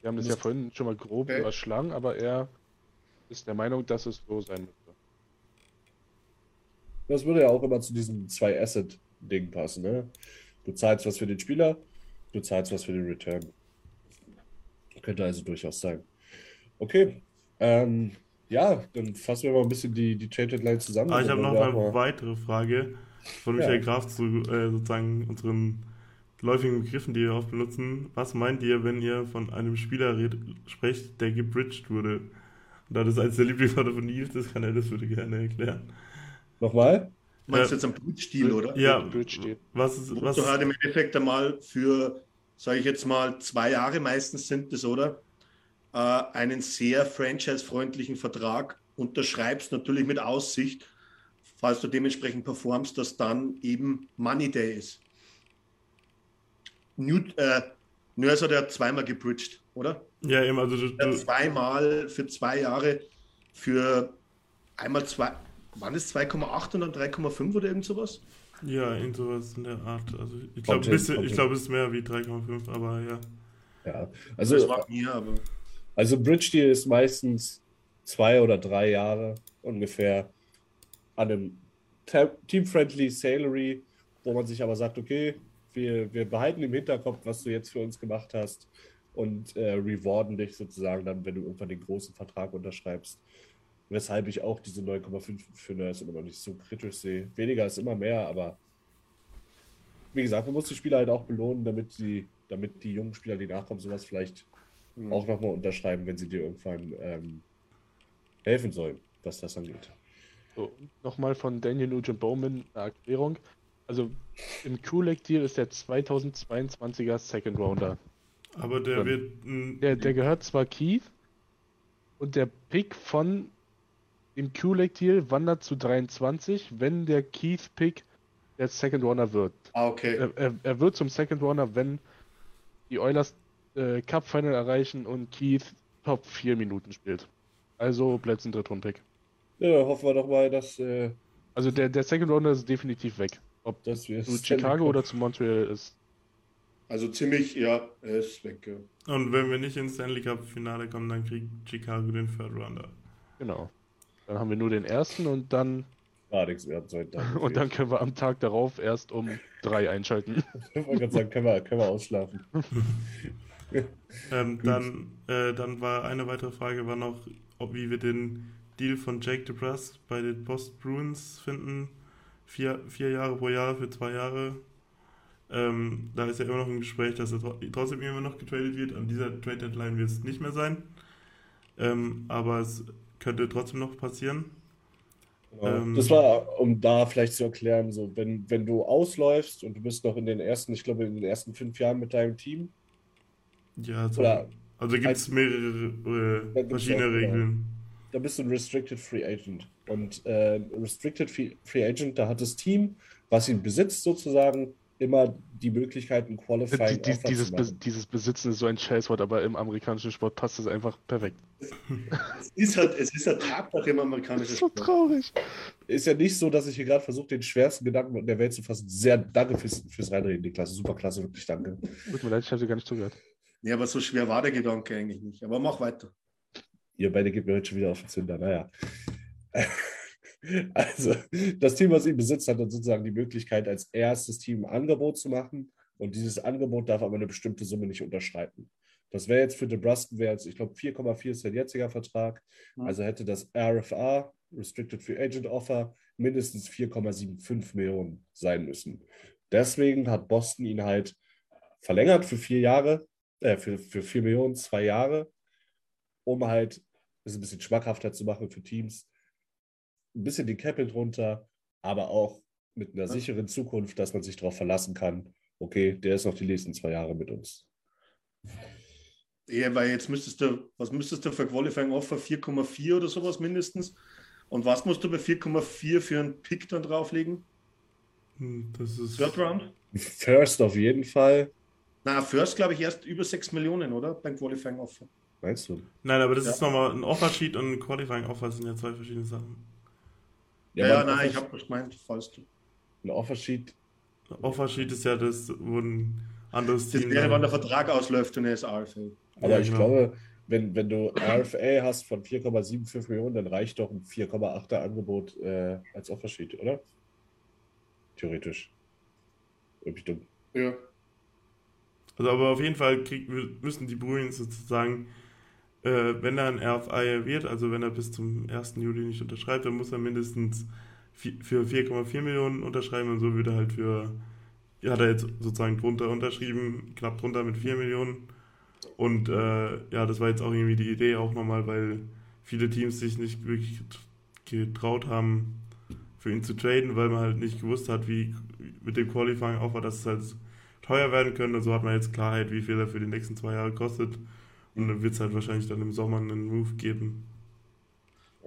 haben das ja vorhin schon mal grob Okay. überschlagen, aber er ist der Meinung, dass es so sein müsste. Das würde ja auch immer zu diesem Zwei-Asset-Ding passen. Ne? Du zahlst was für den Spieler, du zahlst was für den Return. Könnte also durchaus sein. Okay. Ähm, ja, dann fassen wir mal ein bisschen die, die Trade Deadline zusammen. Aber Ah, ich habe noch eine mal- weitere Frage von Ja. Michael Graf zu äh, sozusagen unseren läufigen Begriffen, die wir oft benutzen. Was meint ihr, wenn ihr von einem Spieler red sprecht, der gebridged wurde? Und da das eines der Lieblingsworte von Nils ist, kann er das bitte gerne erklären. Nochmal? Du meinst Ja. jetzt am Blutstil, oder? Ja, Bridge steht. was ist, was du halt im Endeffekt einmal für, sage ich jetzt mal, zwei Jahre meistens sind es, oder? Äh, einen sehr franchise-freundlichen Vertrag unterschreibst, natürlich mit Aussicht, falls du dementsprechend performst, dass dann eben Money Day ist. Newt, äh, Nurse, hat zweimal gebridged, oder? ja, eben, also du, du, zweimal für zwei Jahre für einmal zwei, waren es 2,8 und dann 3,5 oder irgend sowas? Ja, irgend sowas in der Art. Also ich glaube, glaube, es ist mehr wie 3,5, aber ja. Ja. Also, das mir, aber. Also Bridge Deal ist meistens zwei oder drei Jahre ungefähr an einem te- team-friendly Salary, wo man sich aber sagt, okay, wir, wir behalten im Hinterkopf, was du jetzt für uns gemacht hast und äh, rewarden dich sozusagen dann, wenn du irgendwann den großen Vertrag unterschreibst. Weshalb ich auch diese 9,5 für Nurse immer noch nicht so kritisch sehe. Weniger ist immer mehr, aber wie gesagt, man muss die Spieler halt auch belohnen, damit die, damit die jungen Spieler, die nachkommen, sowas vielleicht auch nochmal unterschreiben, wenn sie dir irgendwann ähm, helfen sollen, was das angeht. So, nochmal von Daniel Nugent Bowman eine Erklärung. Also im Kulak-Deal ist der 2022er Second Rounder. Aber der Dann- wird. Der, der gehört zwar Keith und der Pick von dem Kulak-Deal wandert zu 23, wenn der Keith-Pick der Second Runner wird. Ah, okay. Er, er, er wird zum Second Runner, wenn die Oilers äh, Cup Final erreichen und Keith Top 4 Minuten spielt. Also bleibt es ein Drittrunden-Pick. Ja, hoffen wir doch mal, dass. Äh, Also der, der Second Runner ist definitiv weg. Ob wir zu Chicago oder zu Montreal ist. Also ziemlich, ja, er ist weg. Ja. Und wenn wir nicht ins Stanley Cup Finale kommen, dann kriegt Chicago den Third Rounder. Genau. Dann haben wir nur den ersten und dann. Ah, nichts mehr am zweiten Tag. Und dann können wir am Tag darauf erst um drei einschalten. Ich wollte gerade sagen, können wir, können wir ausschlafen. ähm, dann, äh, dann war eine weitere Frage war noch, ob wie wir den Deal von Jake DeBrus bei den Post Bruins finden. Vier, vier Jahre pro Jahr für zwei Jahre. Ähm, da ist ja immer noch ein Gespräch, dass er trotzdem immer noch getradet wird. An dieser Trade Deadline wird es nicht mehr sein. Ähm, aber es könnte trotzdem noch passieren. Genau. Ähm, das war, um da vielleicht zu erklären, so, wenn, wenn du ausläufst und du bist noch in den ersten, ich glaube, in den ersten fünf Jahren mit deinem Team. Ja, so, Oder also gibt es mehrere äh, verschiedene auch, Regeln. Genau. Da bist du ein Restricted Free Agent. Und äh, Restricted Free Agent, da hat das Team, was ihn besitzt, sozusagen, immer die Möglichkeit, ein Qualifying die, die, dieses, Be dieses Besitzen ist so ein Scheißwort, aber im amerikanischen Sport passt es einfach perfekt. es ist halt, es ist halt Tatsache im amerikanischen Sport. So traurig. Ist ja nicht so, dass ich hier gerade versuche, den schwersten Gedanken der Welt zu fassen. Sehr danke fürs, fürs Reinreden, Niklas. Super klasse, wirklich danke. Tut mir leid, ich habe dir gar nicht zugehört. Nee, aber so schwer war der Gedanke eigentlich nicht. Aber mach weiter. Ihr beide gebt mir heute schon wieder auf den Zünder. Naja. Also, das Team, was ihn besitzt, hat dann sozusagen die Möglichkeit, als erstes Team ein Angebot zu machen. Und dieses Angebot darf aber eine bestimmte Summe nicht unterschreiten. Das wäre jetzt für DeBruston, wäre jetzt, ich glaube, 4,4 ist sein jetziger Vertrag. Also hätte das RFA, Restricted Free Agent Offer, mindestens 4,75 Millionen sein müssen. Deswegen hat Boston ihn halt verlängert für vier Jahre, äh, für, für 4 Millionen, zwei Jahre, um halt es ein bisschen schmackhafter zu machen für Teams, ein bisschen die Capital runter, aber auch mit einer sicheren Zukunft, dass man sich darauf verlassen kann, okay, der ist noch die nächsten zwei Jahre mit uns. Ja, weil jetzt müsstest du, was müsstest du für Qualifying Offer? 4,4 oder sowas mindestens? Und was musst du bei 4,4 für einen Pick dann drauflegen? Hm, das ist. Third Round? First auf jeden Fall. Na, First glaube ich erst über 6 Millionen, oder? Beim Qualifying Offer. Meinst du? Nein, aber das ja. ist nochmal ein Offer-Sheet und ein Qualifying Offer sind ja zwei verschiedene Sachen. Ja, ja nein, ich habe das gemeint, falls du. Ein Offersheet. Offersheet ist ja das, wo ein anderes das Team. wäre, wann der Vertrag ausläuft und er ist RFA. Aber ja, ich genau. glaube, wenn, wenn du RFA hast von 4,75 Millionen, dann reicht doch ein 4,8er Angebot äh, als Offersheet, oder? Theoretisch. Irgendwie dumm. Ja. Also, aber auf jeden Fall krieg, müssen die Bruins sozusagen äh, wenn er ein RFI wird, also wenn er bis zum 1. Juli nicht unterschreibt, dann muss er mindestens für 4,4 Millionen unterschreiben und so würde er halt für, hat er jetzt sozusagen drunter unterschrieben, knapp drunter mit 4 Millionen. Und äh, ja, das war jetzt auch irgendwie die Idee auch nochmal, weil viele Teams sich nicht wirklich getraut haben, für ihn zu traden, weil man halt nicht gewusst hat, wie mit dem Qualifying Offer, dass es halt teuer werden könnte. Und so hat man jetzt Klarheit, wie viel er für die nächsten zwei Jahre kostet. Und dann wird es halt wahrscheinlich dann im Sommer einen Move geben.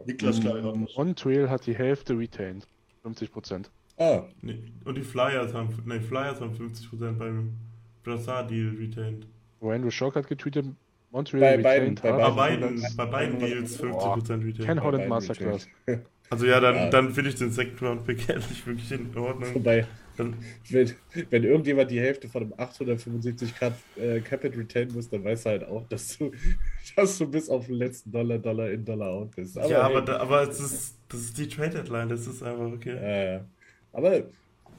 Niklas Kleiner. On-Trail hat die Hälfte retained. 50 Prozent. Ah. Nee, und die Flyers haben, nee, Flyers haben 50 Prozent beim Brassard-Deal retained. Andrew Shock hat getweetet, Montreal bei beiden, bei beiden, bei beiden, bei beiden Deals 50 Prozent retained. Ken Holland Masterclass. Also ja, dann, ja. dann finde ich den Second Round Pick endlich wirklich in Ordnung. Wobei, wenn, wenn irgendjemand die Hälfte von einem 875 Cut, äh, Capit retain muss, dann weiß er halt auch, dass du, dass du bis auf den letzten Dollar, Dollar in, Dollar out bist. Aber, ja, aber, da, aber es ist, das ist die Trade Deadline, das ist einfach okay. Äh, aber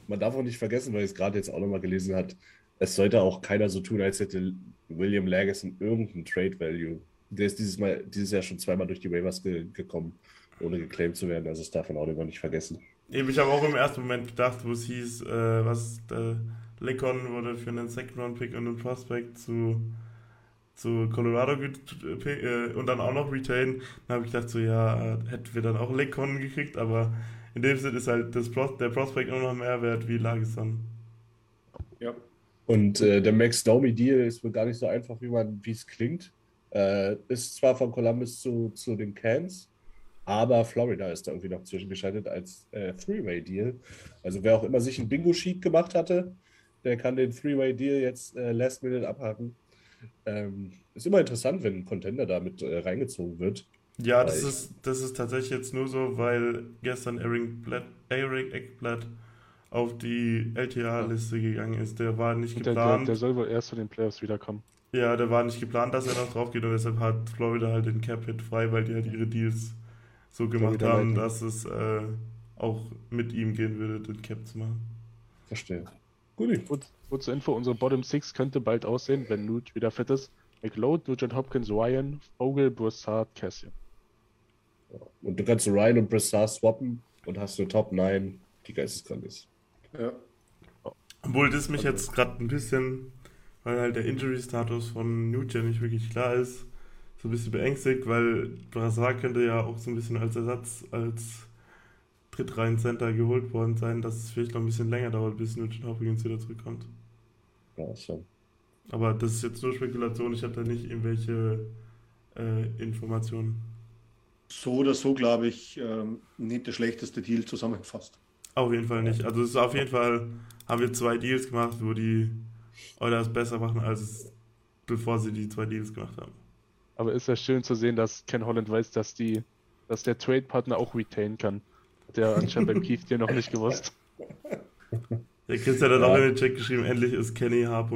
man darf auch nicht vergessen, weil ich es gerade jetzt auch nochmal gelesen hat, es sollte auch keiner so tun, als hätte William Lagerson irgendeinen Trade Value. Der ist dieses, Mal, dieses Jahr schon zweimal durch die Waivers ge gekommen, ohne geclaimed zu werden. Also das darf man auch immer nicht vergessen. Eben, ich habe auch im ersten Moment gedacht, wo es hieß, äh, was äh, Lecon wurde für einen Second-Round-Pick und einen Prospect zu, zu Colorado äh, und dann auch noch Retain. Dann habe ich gedacht, so ja, hätten wir dann auch Lecon gekriegt, aber in dem Sinne ist halt das Pros der Prospect immer noch mehr wert wie Lageson. Ja. Und äh, der Max Domi-Deal ist wohl gar nicht so einfach, wie man wie es klingt. Äh, ist zwar von Columbus zu, zu den Cans, aber Florida ist da irgendwie noch zwischengeschaltet als äh, Three-Way-Deal. Also wer auch immer sich ein Bingo-Sheet gemacht hatte, der kann den Three-Way-Deal jetzt äh, Last Minute abhaken. Ähm, ist immer interessant, wenn ein Contender damit äh, reingezogen wird. Ja, das ist, das ist tatsächlich jetzt nur so, weil gestern Eric, Blatt, Eric Eckblatt auf die LTA-Liste gegangen ist. Der war nicht Und der, der, geplant. der soll wohl erst zu den Playoffs wiederkommen. Ja, der war nicht geplant, dass er noch drauf geht und deshalb hat Florida halt den Cap-Hit frei, weil die halt ihre Deals so gemacht Florida haben, Lightning. dass es äh, auch mit ihm gehen würde, den Cap zu machen. Verstehe. Gut. Kurz, kurze Info, unsere Bottom Six könnte bald aussehen, wenn Nuge wieder fit ist. McLeod, Nugent Hopkins, Ryan, Vogel, Broussard, Cassian. Und du kannst Ryan und Brissard swappen und hast eine Top 9, die geisteskrank ist. Ja. Obwohl das mich jetzt gerade ein bisschen, weil halt der Injury-Status von Nugent nicht wirklich klar ist, so ein bisschen beängstigt, weil Brassard könnte ja auch so ein bisschen als Ersatz, als Drittreihen-Center geholt worden sein, dass es vielleicht noch ein bisschen länger dauert, bis Nugent Hopkins wieder zurückkommt. Ja, schon. Aber das ist jetzt nur Spekulation, ich habe da nicht irgendwelche äh, Informationen. So oder so, glaube ich, ähm, nicht der schlechteste Deal zusammengefasst. Auf jeden Fall nicht. Also es ist auf jeden Fall, haben wir zwei Deals gemacht, wo die Oilers besser machen, als bevor sie die zwei Deals gemacht haben. Aber ist ja schön zu sehen, dass Ken Holland weiß, dass die, dass der Trade-Partner auch retain kann. Hat der anscheinend beim Keith dir noch nicht gewusst. Der Christian hat Ja. auch in den Chat geschrieben, endlich ist Kenny H.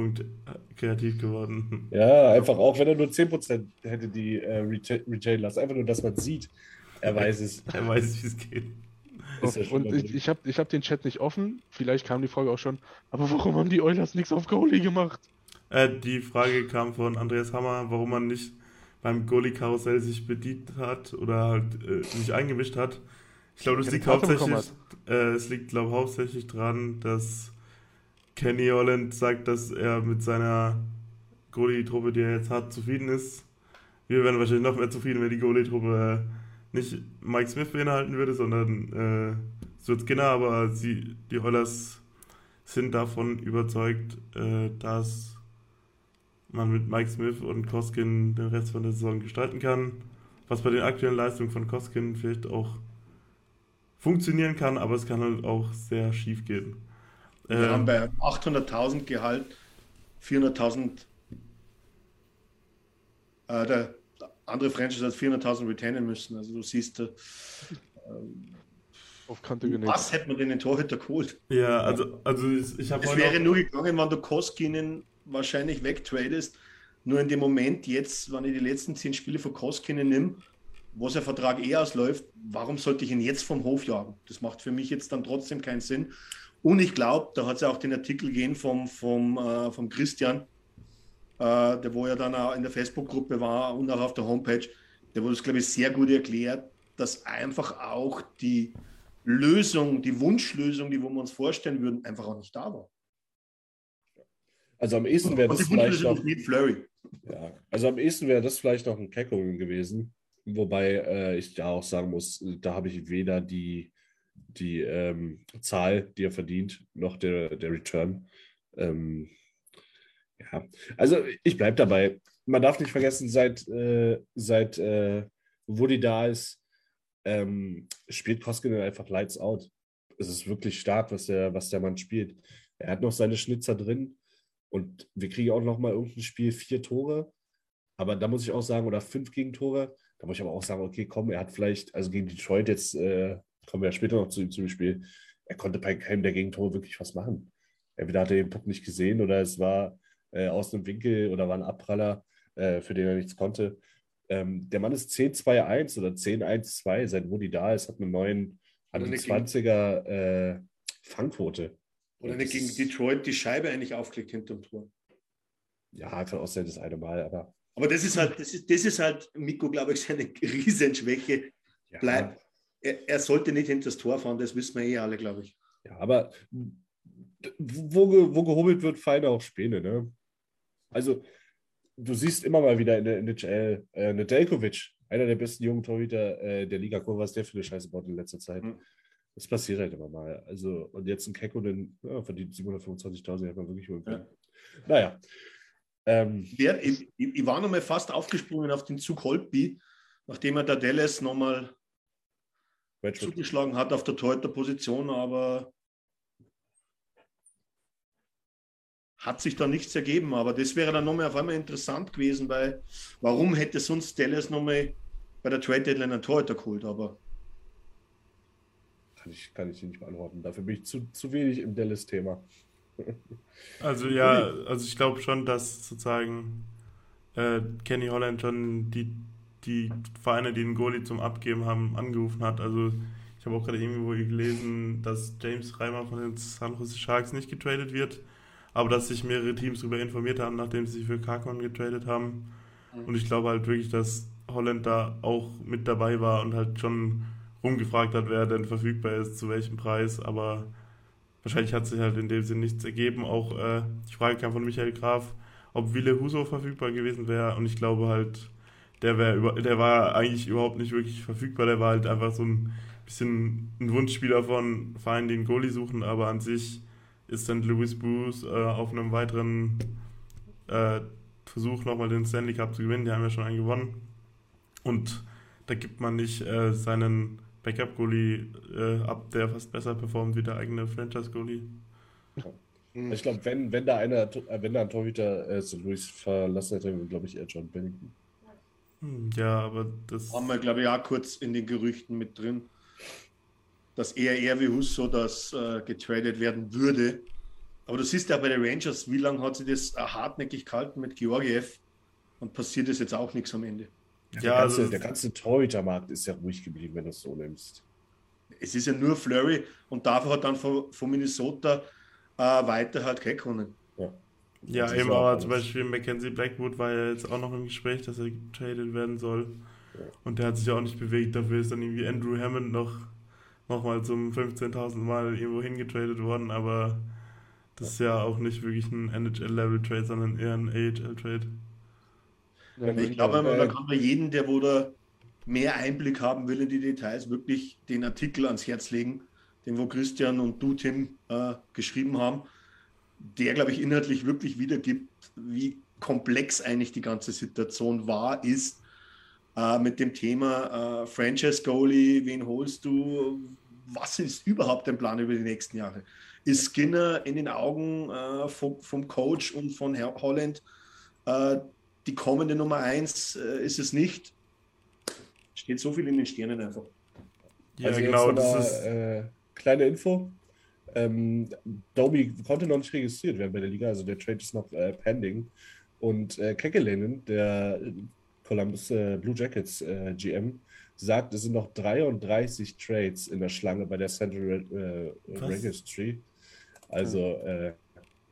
kreativ geworden. Ja, einfach auch, wenn er nur 10% hätte die äh, reta- retain lassen. Einfach nur, dass man sieht. Er weiß es. Er weiß, wie es geht. Schon Und ich, ich habe ich hab den Chat nicht offen, vielleicht kam die Frage auch schon, aber warum haben die Oilers nichts auf Goalie gemacht? Äh, die Frage kam von Andreas Hammer, warum man nicht beim Goalie-Karussell sich bedient hat oder halt äh, sich eingemischt hat. Ich glaube, das liegt hauptsächlich, äh, es liegt, glaube hauptsächlich dran, dass Kenny Holland sagt, dass er mit seiner Goalie-Truppe, die er jetzt hat, zufrieden ist. Wir wären wahrscheinlich noch mehr zufrieden, wenn die Goalie-Truppe nicht Mike Smith beinhalten würde, sondern äh, Stuart Skinner, aber sie, die Oilers sind davon überzeugt, äh, dass man mit Mike Smith und Koskin den Rest von der Saison gestalten kann. Was bei den aktuellen Leistungen von Koskin vielleicht auch funktionieren kann, aber es kann halt auch sehr schief gehen. Wir haben Ähm, bei 800.000 Gehalt 400.000. Äh, der andere Franchise hat 400.000 retainen müssen. Also du siehst, äh, Auf Kante genäht. was hätte man denn den Torhüter geholt? ja, also, also ich, ich habe Es wäre auch- nur gegangen, wenn du Koskinen wahrscheinlich wegtradest. Nur in dem Moment jetzt, wenn ich die letzten zehn Spiele von Koskinen nehme, wo sein Vertrag eh ausläuft, warum sollte ich ihn jetzt vom Hof jagen? Das macht für mich jetzt dann trotzdem keinen Sinn. Und ich glaube, da hat es ja auch den Artikel gegeben vom, vom, äh, vom Christian, äh, der wo ja dann auch in der Facebook-Gruppe war und auch auf der Homepage, der wurde es, glaube ich, sehr gut erklärt, dass einfach auch die Lösung, die Wunschlösung, die wo wir uns vorstellen würden, einfach auch nicht da war. Also am ehesten wäre das vielleicht noch. Ja, also am ehesten wäre das vielleicht noch ein Kekkonen gewesen. Wobei äh, ich da auch sagen muss, da habe ich weder die, die ähm, Zahl, die er verdient, noch der, der Return. Ähm, ja, also ich bleibe dabei. Man darf nicht vergessen, seit, äh, seit äh, Woody da ist, ähm, spielt Koskinen einfach Lights Out. Es ist wirklich stark, was der, was der Mann spielt. Er hat noch seine Schnitzer drin und wir kriegen auch noch mal irgendein Spiel vier Tore. Aber da muss ich auch sagen, oder fünf Gegentore. Da muss ich aber auch sagen, okay, komm, er hat vielleicht, also gegen Detroit jetzt, äh, kommen wir ja später noch zu, zu dem Spiel, er konnte bei keinem der Gegentore wirklich was machen. Entweder hat er den Puck nicht gesehen oder es war äh, aus einem Winkel oder war ein Abpraller, äh, für den er nichts konnte. Ähm, der Mann ist 10-2-1 oder 10-1-2, seit Woody da ist, hat einen neuen, hat eine nicht gegen- 20er äh, Fangquote. Oder nicht gegen Detroit die Scheibe eigentlich aufgelegt hinterm Tor. Ja, auch sein, das eine Mal, aber Aber das ist halt, das ist, das ist halt, Mikko, glaube ich, seine Riesenschwäche. ja, Bleibt. Er, er sollte nicht hinter das Tor fahren, das wissen wir eh alle, glaube ich. Ja, aber wo, wo gehobelt wird, fallen auch Späne, ne? Also, du siehst immer mal wieder in der NHL, äh, Nedeljkovic, einer der besten jungen Torhüter äh, der Liga. Guck, was der für eine Scheiße baut in letzter Zeit. Mhm. Das passiert halt immer mal. Also, und jetzt ein Kekkonen ja, verdient 725.000, hätte man wirklich holen können. Naja. Ähm, Der, ich, ich war nochmal fast aufgesprungen auf den Zug Holtby, nachdem er der Dallas nochmal zugeschlagen hat auf der Torhüter-Position, aber hat sich da nichts ergeben. Aber das wäre dann nochmal auf einmal interessant gewesen, weil warum hätte sonst Dallas nochmal bei der Trade Deadline einen Torhüter geholt? Aber kann ich, kann ich nicht beantworten. Dafür bin ich zu, zu wenig im Dallas-Thema. Also ja, also ich glaube schon, dass sozusagen äh, Kenny Holland schon die, die Vereine, die den Goalie zum Abgeben haben, angerufen hat. Also ich habe auch gerade irgendwo gelesen, dass James Reimer von den San Jose Sharks nicht getradet wird, aber dass sich mehrere Teams darüber informiert haben, nachdem sie sich für Karkman getradet haben. Und ich glaube halt wirklich, dass Holland da auch mit dabei war und halt schon rumgefragt hat, wer denn verfügbar ist, zu welchem Preis, aber wahrscheinlich hat sich halt in dem Sinn nichts ergeben. Auch äh, die Frage kam von Michael Graf, ob Wille Huso verfügbar gewesen wäre. Und ich glaube halt, der, wär, der war eigentlich überhaupt nicht wirklich verfügbar, der war halt einfach so ein bisschen ein Wunschspieler von Vereinen, einen Goalie suchen, aber an sich ist dann Louis Bruce äh, auf einem weiteren äh, Versuch nochmal den Stanley Cup zu gewinnen, die haben ja schon einen gewonnen. Und da gibt man nicht äh, seinen Backup-Goalie äh, ab, der fast besser performt wie der eigene Franchise-Goalie. Ich glaube, wenn, wenn da einer, wenn da ein Torhüter äh, St. Louis verlassen hätte, glaube ich eher John Bennington. Hm, Ja, aber das. Haben wir, glaube ich, auch kurz in den Gerüchten mit drin, dass eher er wie Husso das äh, getradet werden würde. Aber du siehst ja bei den Rangers, wie lange hat sie das äh, hartnäckig gehalten mit Georgiev und passiert ist jetzt auch nichts am Ende. Ja, Ja, der, ganze, also- der ganze Torhütermarkt ist ja ruhig geblieben, wenn du es so nimmst. Es ist ja nur Flurry und dafür hat dann von, von Minnesota äh, weiter halt Kekkonen. Ja, Das ist eben, auch aber alles. zum Beispiel Mackenzie Blackwood war ja jetzt auch noch im Gespräch, dass er getradet werden soll. Und der hat sich ja auch nicht bewegt. Dafür ist dann irgendwie Andrew Hammond noch, noch mal zum 15.000 Mal irgendwo hingetradet worden. Aber das ist ja auch nicht wirklich ein NHL-Level-Trade, sondern eher ein AHL-Trade. Ja, Ich glaube, da kann man jeden, der wo da mehr Einblick haben will in die Details, wirklich den Artikel ans Herz legen, den wo Christian und du, Tim, äh, geschrieben haben, der, glaube ich, inhaltlich wirklich wiedergibt, wie komplex eigentlich die ganze Situation war, ist äh, mit dem Thema äh, Franchise Goalie, wen holst du, was ist überhaupt dein Plan über die nächsten Jahre? Ist Skinner in den Augen äh, vom, vom Coach und von Herr Holland äh, die kommende Nummer eins äh, ist es nicht. Steht so viel in den Sternen einfach. Ja, also genau. Das mal, ist, äh, kleine Info. Ähm, Domi konnte noch nicht registriert werden bei der Liga, also der Trade ist noch äh, pending. Und äh, Kekelinen, der Columbus äh, Blue Jackets äh, GM, sagt, es sind noch 33 Trades in der Schlange bei der Central äh? Registry. Also äh,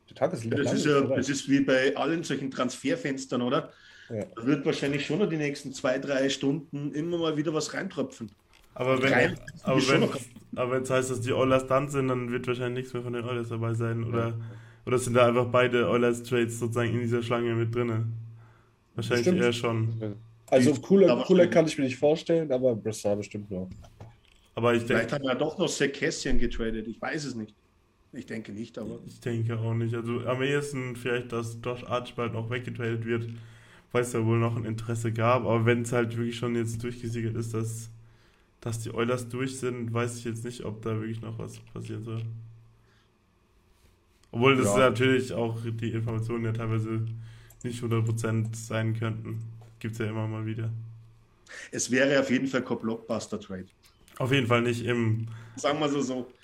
der Tag ist Das ist, ja, das ist wie bei allen solchen Transferfenstern, oder? Ja. Da wird wahrscheinlich schon noch die nächsten zwei, drei Stunden immer mal wieder was reintröpfen. aber wenn Rein- aber wenn aber wenn es heißt, dass die Oilers dann sind, dann wird wahrscheinlich nichts mehr von den Oilers dabei sein. Oder, oder sind da einfach beide Oilers-Trades sozusagen in dieser Schlange mit drin? Wahrscheinlich Bestimmt. eher schon. Also cooler, cooler kann ich mir nicht vorstellen, aber Brassard bestimmt noch. Aber ich Vielleicht denke, haben wir ja doch noch Cassian getradet. Ich weiß es nicht. Ich denke nicht, aber ich denke auch nicht. Also am ehesten vielleicht, dass Josh Archibald noch weggetradet wird, weil es ja wohl noch ein Interesse gab. Aber wenn es halt wirklich schon jetzt durchgesickert ist, dass, dass die Oilers durch sind, weiß ich jetzt nicht, ob da wirklich noch was passieren soll. Obwohl das Ja. natürlich auch die Informationen ja teilweise nicht 100% sein könnten. Gibt es ja immer mal wieder. es wäre auf jeden Fall kein Blockbuster-Trade. Auf jeden Fall nicht im. Sagen wir so so.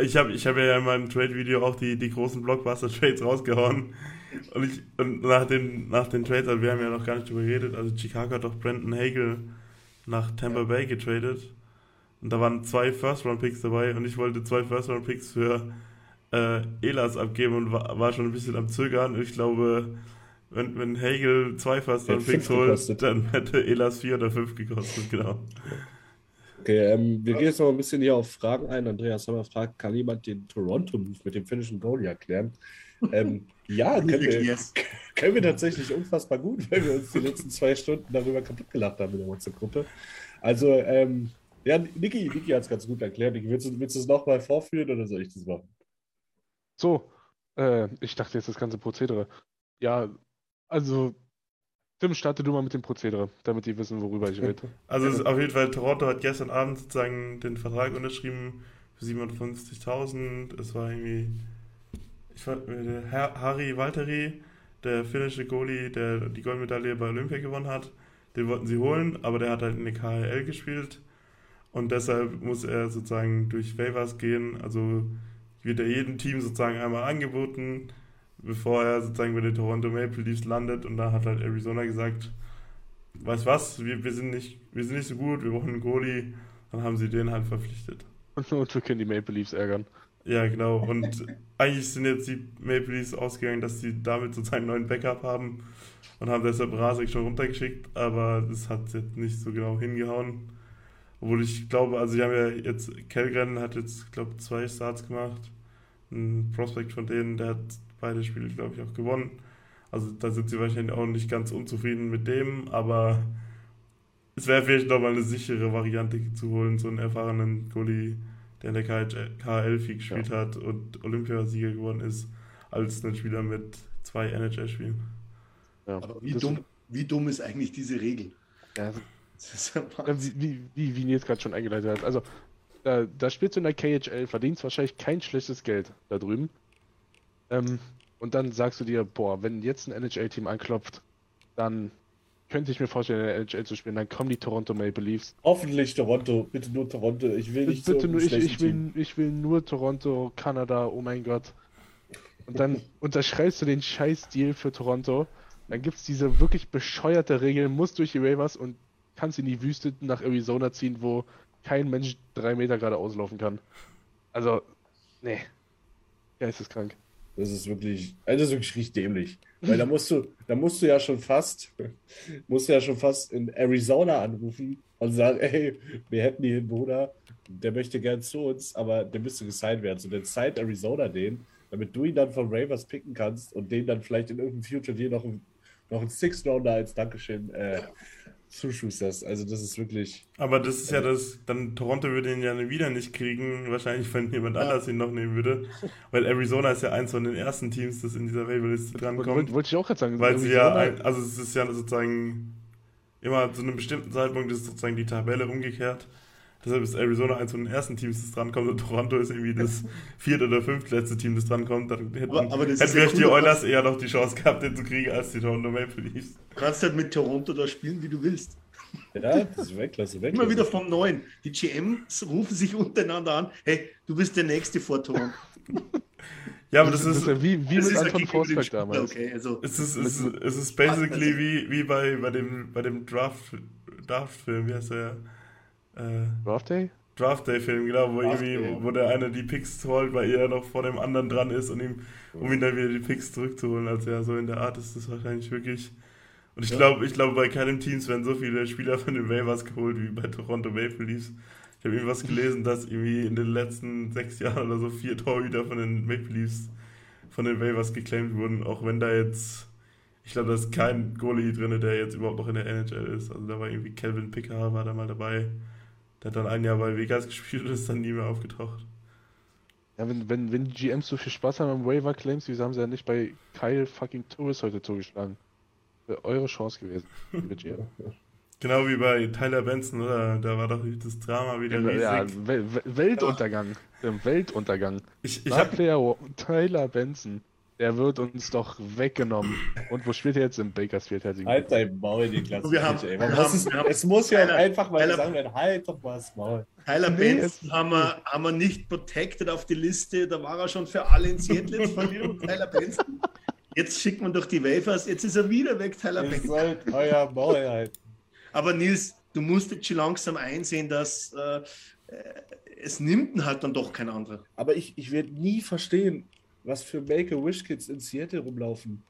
Ich habe ich hab ja in meinem Trade-Video auch die, die großen Blockbuster-Trades rausgehauen. Und, ich, und nach, den, nach den Trades, also wir haben ja noch gar nicht drüber geredet, also Chicago hat doch Brandon Hagel nach Tampa Bay getradet. Und da waren zwei First-Round-Picks dabei und ich wollte zwei First-Round-Picks für äh, Elas abgeben und war, war schon ein bisschen am Zögern. Und ich glaube, wenn, wenn Hagel zwei First-Round-Picks holt, dann hätte Elas vier oder fünf gekostet, genau. Okay, ähm, wir gehen jetzt noch ein bisschen hier auf Fragen ein. Andreas Sommer fragt, kann jemand den Toronto-Move mit dem finnischen Goalie erklären? Ähm, ja, können wir, können wir tatsächlich unfassbar gut, weil wir uns die letzten zwei Stunden darüber kaputt gelacht haben in der WhatsApp-Gruppe. Also, ähm, ja, Niki, Niki hat es ganz gut erklärt. Niki, willst du, willst du es nochmal vorführen oder soll ich das machen? So, äh, ich dachte jetzt das ganze Prozedere. Ja, also, Tim, starte du mal mit dem Prozedere, damit die wissen, worüber ich rede. Also auf jeden Fall, Toronto hat gestern Abend sozusagen den Vertrag unterschrieben für 750.000. Es war irgendwie, ich war, der Har- Harry Valtteri, der finnische Goalie, der die Goldmedaille bei Olympia gewonnen hat. Den wollten sie holen, aber der hat halt in der KHL gespielt. Und deshalb muss er sozusagen durch Favors gehen. Also wird er jedem Team sozusagen einmal angeboten, bevor er sozusagen bei den Toronto Maple Leafs landet. Und da hat halt Arizona gesagt, weißt was, wir, wir, sind nicht, wir sind nicht so gut, wir brauchen einen Goalie. Dann haben sie den halt verpflichtet. Und, und wir können die Maple Leafs ärgern. Ja, genau. Und eigentlich sind jetzt die Maple Leafs ausgegangen, dass sie damit sozusagen einen neuen Backup haben und haben deshalb Rasek schon runtergeschickt, aber das hat jetzt nicht so genau hingehauen. Obwohl ich glaube, also sie haben ja jetzt, Kellgren hat jetzt, glaube ich, zwei Starts gemacht. Ein Prospect von denen, der hat beide Spiele, glaube ich, auch gewonnen. Also da sind sie wahrscheinlich auch nicht ganz unzufrieden mit dem, aber es wäre vielleicht nochmal eine sichere Variante zu holen, so einen erfahrenen Goalie, der in der KHL viel gespielt ja. hat und Olympiasieger geworden ist, als ein Spieler mit zwei NHL-Spielen. Ja. Aber wie dumm, wie dumm ist eigentlich diese Regel? Ja, ja, wie, wie, wie Nils gerade schon eingeleitet hat. Also, da, da spielst du in der KHL, verdienst wahrscheinlich kein schlechtes Geld da drüben. Ähm, und dann sagst du dir, boah, wenn jetzt ein NHL-Team anklopft, dann könnte ich mir vorstellen, in der NHL zu spielen. Dann kommen die Toronto Maple Leafs. Hoffentlich Toronto, bitte nur Toronto. Ich will nicht bitte so nur, ich, ich, will, ich will nur Toronto, Kanada, oh mein Gott. Und dann unterschreibst du den Scheiß-Deal für Toronto. Dann gibt es diese wirklich bescheuerte Regel, muss durch die Ravers und kannst in die Wüste nach Arizona ziehen, wo kein Mensch drei Meter gerade auslaufen kann. Also, nee. Geisteskrank. Das ist wirklich, also das ist wirklich richtig dämlich. Weil da musst du, da musst du ja schon fast, musst du ja schon fast in Arizona anrufen und sagen, ey, wir hätten hier einen Bruder, der möchte gern zu uns, aber der müsste gesigned werden. So, dann signed Arizona den, damit du ihn dann von Ravers picken kannst und den dann vielleicht in irgendeinem Future Deal noch, noch einen Six-Rounder als Dankeschön äh, zuschusterst. Also das ist wirklich. Aber das ist ja das, dann Toronto würde ihn ja wieder nicht kriegen, wahrscheinlich wenn jemand ja. anders ihn noch nehmen würde. Weil Arizona ist ja eins von den ersten Teams, das in dieser Waiver-Liste drankommt. Wollte wollt ich auch gerade sagen. Weil sie ja, ein, also es ist ja sozusagen immer zu einem bestimmten Zeitpunkt ist sozusagen die Tabelle umgekehrt. Deshalb ist Arizona eins von den ersten Teams, das drankommt und Toronto ist irgendwie das vierte oder fünftletzte Team, das drankommt. Dann hätten, aber, aber hätten vielleicht cool, die Oilers eher noch die Chance gehabt, den zu kriegen, als die Toronto Maple Leafs. Du kannst halt mit Toronto da spielen, wie du willst. Ja, das ist Weltklasse, Weltklasse. Immer wieder vom Neuen. Die GMs rufen sich untereinander an, hey, du bist der Nächste vor Toronto. Ja, aber das, das ist, ist wie, wie mit Anton Forsberg damals. Okay, also es, ist, es, ist, es ist basically wie, wie bei, bei dem, bei dem Draft, Draft-Film, wie heißt der? Äh, Draft Day? Draft Day Film, genau, wo, irgendwie, wo der eine die Picks holt, weil er noch vor dem anderen dran ist und ihm, um ihm dann wieder die Picks zurückzuholen. Also ja, so in der Art ist das wahrscheinlich wirklich. Und ich ja. glaube, ich glaube, bei keinem Teams werden so viele Spieler von den Waivers geholt wie bei Toronto Maple Leafs. Ich habe irgendwas gelesen, dass irgendwie in den letzten sechs Jahren oder so vier Torhüter von den Maple Leafs von den Waivers geclaimed wurden, auch wenn da jetzt, ich glaube, da ist kein Goalie drin, der jetzt überhaupt noch in der NHL ist. Also da war irgendwie Calvin Picker, war da mal dabei. Der hat dann ein Jahr bei Vegas gespielt und ist dann nie mehr aufgetaucht. Ja, wenn, wenn, wenn die GMs so viel Spaß haben am Waiver Claims, wieso haben sie ja nicht bei Kyle fucking Torres heute zugeschlagen? Wäre eure Chance gewesen, liebe GM. Genau wie bei Tyler Benson, oder? Da war doch das Drama wieder riesig. Ja, Wel Weltuntergang. Ja. Weltuntergang. Ich, ich hab... Tyler Benson. Der wird uns doch weggenommen. Und wo spielt er jetzt? Im Bakersfield Halt dein Maul, die Klasse. Wir haben, wir haben, ist, es muss ja Tyler, einfach mal Tyler, sagen werden, halt doch mal das Maul. Tyler nee, Benson haben wir, haben wir nicht protected auf die Liste. Da war er schon für alle in Seattle. Verlieren Tyler Benson. Jetzt schickt man doch die Wafers. Jetzt ist er wieder weg, Tyler Ihr Benson. Sollt euer Maul halten. Aber Nils, du musst jetzt schon langsam einsehen, dass äh, es nimmt halt dann doch kein anderer. Aber ich, ich werde nie verstehen, was für Make-A-Wish-Kids in Seattle rumlaufen.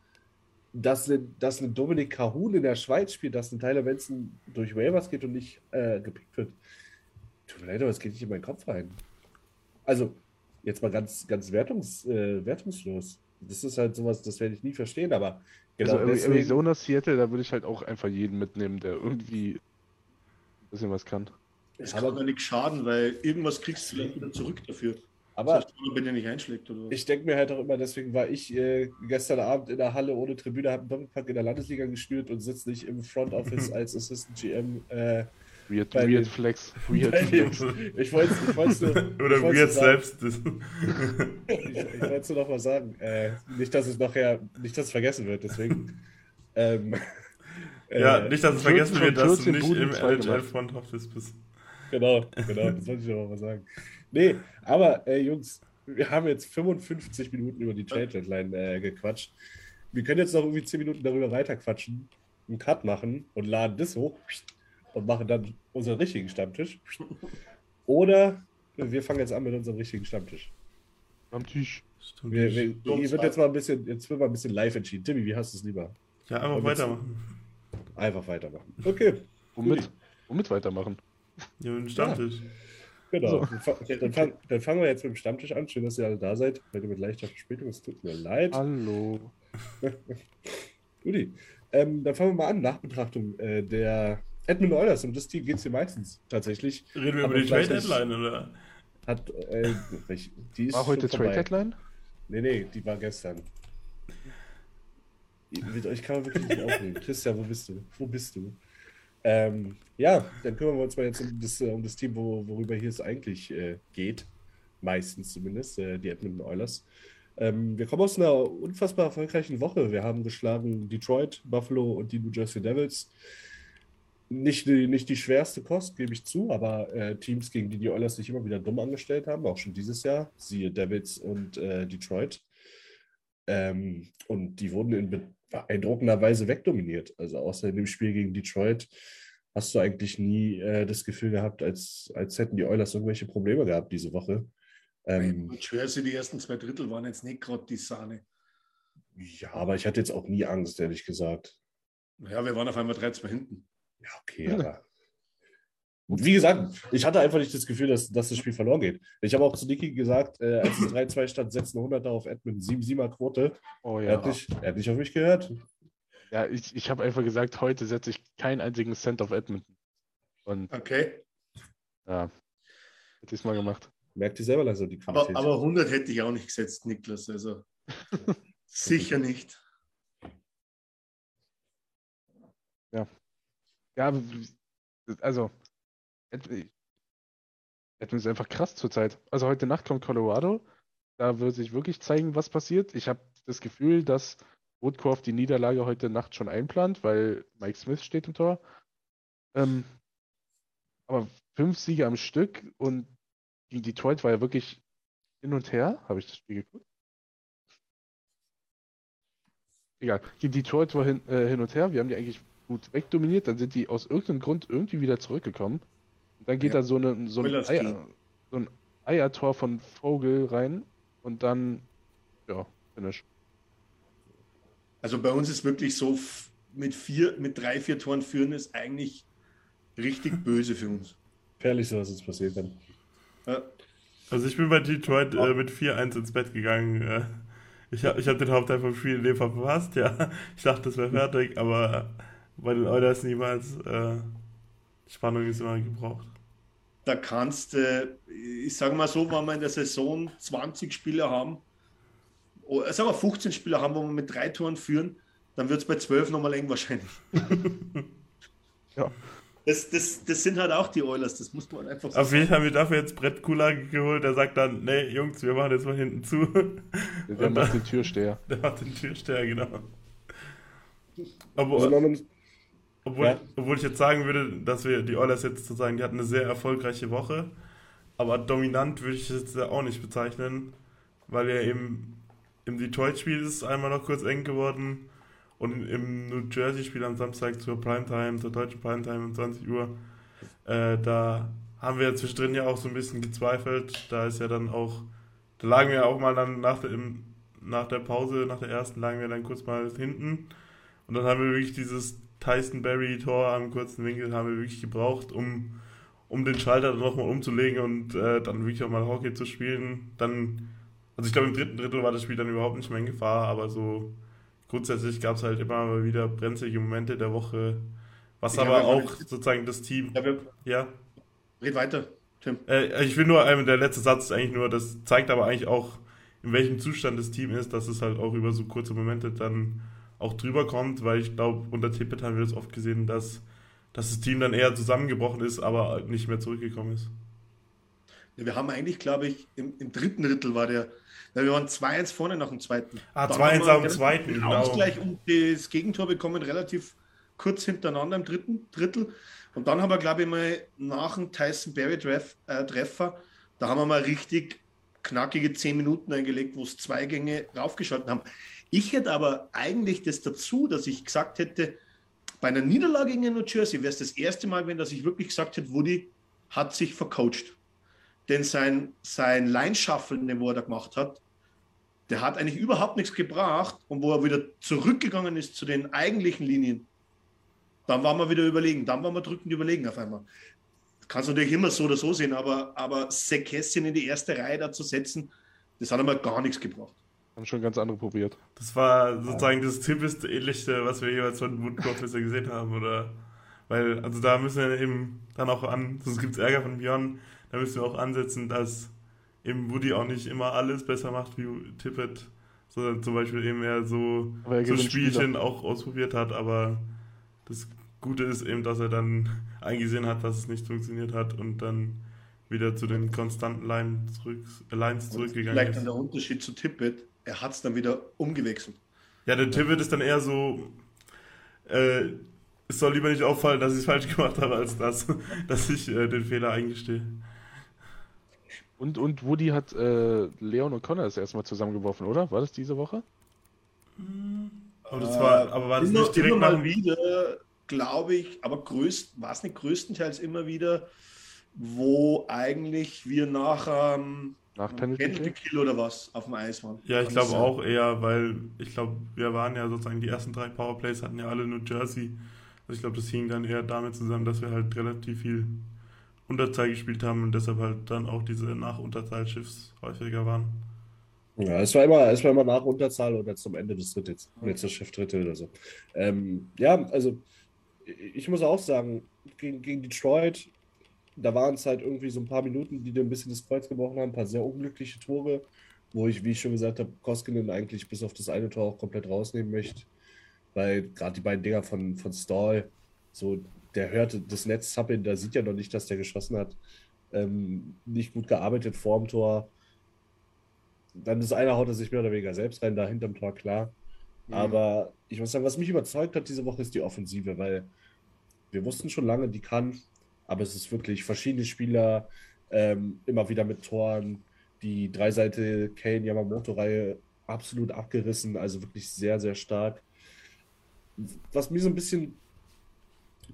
Dass eine, dass Dominik Cahun in der Schweiz spielt, dass ein Tyler Benson durch Waivers geht und nicht äh, gepickt wird. Tut mir leid, aber es geht nicht in meinen Kopf rein. Also, jetzt mal ganz, ganz wertungs, äh, wertungslos. Das ist halt sowas, das werde ich nie verstehen, aber genau also deswegen... Arizona, Seattle, da würde ich halt auch einfach jeden mitnehmen, der irgendwie ein bisschen was kann. Es kann aber nichts schaden, weil irgendwas kriegst du vielleicht wieder zurück dafür. Aber er nicht einschlägt, oder? ich denke mir halt auch immer, deswegen war ich äh, gestern Abend in der Halle ohne Tribüne, habe einen Doppelpack in der Landesliga gespielt und sitze nicht im Front Office als Assistant GM. Äh, weird, weird den, Flex. Weird Flex. Ich wollte es nur. Oder weird selbst. ich, ich wollte es nur noch mal sagen. Äh, nicht, dass es nachher, nicht, dass es vergessen wird, deswegen. ähm, ja, äh, nicht, dass es vergessen wird, dass du nicht im NHL Front Office bist. genau, genau, das wollte ich noch mal sagen. Nee, aber äh, Jungs, wir haben jetzt 55 Minuten über die Trade Deadline äh, gequatscht. Wir können jetzt noch irgendwie 10 Minuten darüber weiterquatschen, einen Cut machen und laden das hoch und machen dann unseren richtigen Stammtisch. Oder wir fangen jetzt an mit unserem richtigen Stammtisch. Stammtisch. Wir, wir, hier wird jetzt mal ein bisschen, jetzt wird mal ein bisschen live entschieden. Timmy, wie hast du es lieber? Ja, einfach weitermachen. Einfach weitermachen. Okay. Womit? Womit weitermachen? Ja, mit dem Stammtisch. Genau. So. Dann, fa- dann, fang, dann fangen wir jetzt mit dem Stammtisch an. Schön, dass ihr alle da seid. Heute mit leichter Verspätung. Es tut mir leid. Hallo. Guti. Ähm, dann fangen wir mal an. Nachbetrachtung äh, der Edmund Oilers. Um das Team geht es hier meistens tatsächlich. Reden wir Aber über die Trade Deadline, oder? Hat, äh, die ist War heute Trade. Deadline? Nee, nee, die war gestern. Mit euch kann man wirklich nicht aufnehmen. Christian, wo bist du? Wo bist du? Ähm, ja, dann kümmern wir uns mal jetzt um das, äh, um das Team, wo, worüber hier es eigentlich äh, geht. Meistens zumindest, äh, die Edmonton Oilers. Ähm, wir kommen aus einer unfassbar erfolgreichen Woche. Wir haben geschlagen Detroit, Buffalo und die New Jersey Devils. Nicht die, nicht die schwerste Kost, gebe ich zu, aber äh, Teams, gegen die die Oilers sich immer wieder dumm angestellt haben, auch schon dieses Jahr, siehe Devils und äh, Detroit. Ähm, und die wurden in beeindruckender Weise wegdominiert. Also außer in dem Spiel gegen Detroit hast du eigentlich nie äh, das Gefühl gehabt, als, als hätten die Oilers irgendwelche Probleme gehabt diese Woche. Ähm, Und Jersey, die ersten zwei Drittel waren jetzt nicht gerade die Sahne. ja, aber ich hatte jetzt auch nie Angst, ehrlich gesagt. Ja, wir waren auf einmal 3-2 hinten. Ja, okay, aber. Wie gesagt, ich hatte einfach nicht das Gefühl, dass, dass das Spiel verloren geht. Ich habe auch zu Niki gesagt, äh, als es 3-2 stand, setzen 100 auf Edmund, 7-7er Quote. Oh Er, ja. hat nicht, er hat nicht auf mich gehört. Ja, ich, ich habe einfach gesagt, heute setze ich keinen einzigen Cent auf Edmonton. Und Okay. ja, hätte ich es mal gemacht. Merkt ihr selber langsam die Aber, Qualität. aber 100 hätte ich auch nicht gesetzt, Niklas. Also sicher nicht. Ja, aber- also, Edmonton ist einfach krass zurzeit. Also heute Nacht kommt Colorado. Da wird sich wirklich zeigen, was passiert. Ich habe das Gefühl, dass Woodcroft die Niederlage heute Nacht schon einplant, weil Mike Smith steht im Tor. Ähm, aber fünf Siege am Stück und gegen Detroit war ja wirklich hin und her. Habe ich das Spiel geguckt? Egal. Gegen Detroit war hin, äh, hin und her. Wir haben die eigentlich gut wegdominiert. Dann sind die aus irgendeinem Grund irgendwie wieder zurückgekommen. Dann geht Ja. da so, eine, so, ein Eier, so ein Eiertor von Vogel rein und dann, ja, Finish. Also bei uns ist wirklich so, mit, vier, mit drei, vier Toren führen ist eigentlich richtig böse für uns. Gefährlich, so was jetzt passiert dann. Ja. Also ich bin bei Detroit äh, mit 4-1 ins Bett gegangen. Äh, ich habe ich hab den Hauptteil vom Spiel in dem Fall verpasst, ja. Ich dachte, das wäre fertig, aber bei den Oilers niemals. Äh, Spannung ist immer gebraucht. Da kannst du, ich sage mal so, wenn wir in der Saison 20 Spieler haben, sagen wir 15 Spieler haben, wo wir mit drei Toren führen, dann wird es bei 12 nochmal eng wahrscheinlich. Ja. Das, das, das sind halt auch die Oilers, das muss man einfach so Auf jeden Fall haben wir dafür jetzt Brett Kulage geholt, der sagt dann, nee, Jungs, wir machen jetzt mal hinten zu. Der macht dann- den Türsteher. Der macht den Türsteher, genau. Also noch ein- obwohl, Ja. obwohl ich jetzt sagen würde, dass wir die Oilers jetzt sozusagen, die hatten eine sehr erfolgreiche Woche, aber dominant würde ich es jetzt auch nicht bezeichnen, weil ja eben im Detroit-Spiel ist es einmal noch kurz eng geworden und im New Jersey-Spiel am Samstag zur Primetime, zur deutschen Primetime um 20 Uhr, äh, da haben wir zwischendrin ja auch so ein bisschen gezweifelt. Da ist ja dann auch, da lagen wir auch mal dann nach der, im, nach der Pause, nach der ersten, lagen wir dann kurz mal hinten. Und dann haben wir wirklich dieses Tyson Berry-Tor am kurzen Winkel haben wir wirklich gebraucht, um, um den Schalter dann nochmal umzulegen und äh, dann wirklich auch mal Hockey zu spielen. Dann, also ich glaube im dritten Drittel war das Spiel dann überhaupt nicht mehr in Gefahr, aber so grundsätzlich gab es halt immer mal wieder brenzlige Momente der Woche, was Ich aber auch sozusagen das Team, Ja, wir, ja, red weiter, Tim. äh, ich will nur, ähm, der letzte Satz ist eigentlich nur, das zeigt aber eigentlich auch, in welchem Zustand das Team ist, dass es halt auch über so kurze Momente dann auch drüber kommt, weil ich glaube, unter Tippett haben wir das oft gesehen, dass, dass das Team dann eher zusammengebrochen ist, aber nicht mehr zurückgekommen ist. Ja, Wir haben eigentlich, glaube ich, im, im dritten Drittel war der, ja, wir waren 2-1 vorne nach dem zweiten. Ah, Dann 2-1 haben wir am zweiten, genau. Ausgleich und das Gegentor bekommen relativ kurz hintereinander im dritten Drittel. Und dann haben wir, glaube ich, mal nach dem Tyson Berry äh, Treffer, da haben wir mal richtig knackige zehn Minuten eingelegt, wo es zwei Gänge raufgeschalten haben. Ich hätte aber eigentlich das dazu, dass ich gesagt hätte, bei einer Niederlage gegen New Jersey wäre es das erste Mal, wenn dass ich wirklich gesagt hätte, Woody hat sich vercoacht. Denn sein, sein Line-Shuffle, wo er da gemacht hat, der hat eigentlich überhaupt nichts gebracht. Und wo er wieder zurückgegangen ist zu den eigentlichen Linien, dann waren wir wieder überlegen. Dann waren wir drückend überlegen auf einmal. Kannst natürlich immer so oder so sehen, aber, aber Sekessin in die erste Reihe da zu setzen, das hat einmal gar nichts gebracht. Haben schon ganz andere probiert. Das war sozusagen das typischste ähnlichste, was wir jeweils von Woodcock bisher gesehen haben, oder? Weil, also da müssen wir eben dann auch an, sonst gibt es Ärger von Björn, da müssen wir auch ansetzen, dass eben Woody auch nicht immer alles besser macht wie Tippett, sondern zum Beispiel eben eher so, so Spielchen Spieler. auch ausprobiert hat, aber das Gute ist eben, dass er dann eingesehen hat, dass es nicht funktioniert hat und dann wieder zu den konstanten Lines, zurück, Lines zurückgegangen vielleicht ist. Vielleicht der Unterschied zu Tippett, er hat es dann wieder umgewechselt. Ja, der Tippett ist dann eher so, äh, es soll lieber nicht auffallen, dass ich es falsch gemacht habe, als das, dass ich äh, den Fehler eingestehe. Und, und Woody hat äh, Leon und Connor das erstmal zusammengeworfen, oder? War das diese Woche? Aber, das war, aber war das immer, nicht direkt immer mal wieder, glaube ich, aber größt, war es nicht größtenteils immer wieder, wo eigentlich wir nach ähm, nach Penalty, Kill oder was auf dem Eis waren. Ja, ich glaube auch eher, weil ich glaube, wir waren ja sozusagen die ersten drei Powerplays hatten ja alle New Jersey. Also ich glaube, das hing dann eher damit zusammen, dass wir halt relativ viel Unterzahl gespielt haben und deshalb halt dann auch diese Nach-Unterzahl-Schiffs häufiger waren. Ja, es war immer, es war immer nach Unterzahl oder zum Ende des Drittels, letztes Schiff Drittel oder so. Ähm, ja, also ich muss auch sagen, gegen, gegen Detroit da waren es halt irgendwie so ein paar Minuten, die dir ein bisschen das Kreuz gebrochen haben, ein paar sehr unglückliche Tore, wo ich, wie ich schon gesagt habe, Koskinen eigentlich bis auf das eine Tor auch komplett rausnehmen möchte. Weil gerade die beiden Dinger von, von Stall, so der hörte das Netz zappeln, da sieht ja noch nicht, dass der geschossen hat. Ähm, nicht gut gearbeitet vorm Tor. Dann das eine haut er sich mehr oder weniger selbst rein, da hinterm Tor, klar. Mhm. Aber ich muss sagen, was mich überzeugt hat diese Woche ist die Offensive, weil wir wussten schon lange, die kann. Aber es ist wirklich verschiedene Spieler, ähm, immer wieder mit Toren. Die Dreiseite Kane Yamamoto-Reihe absolut abgerissen, also wirklich sehr, sehr stark. Was mir so ein bisschen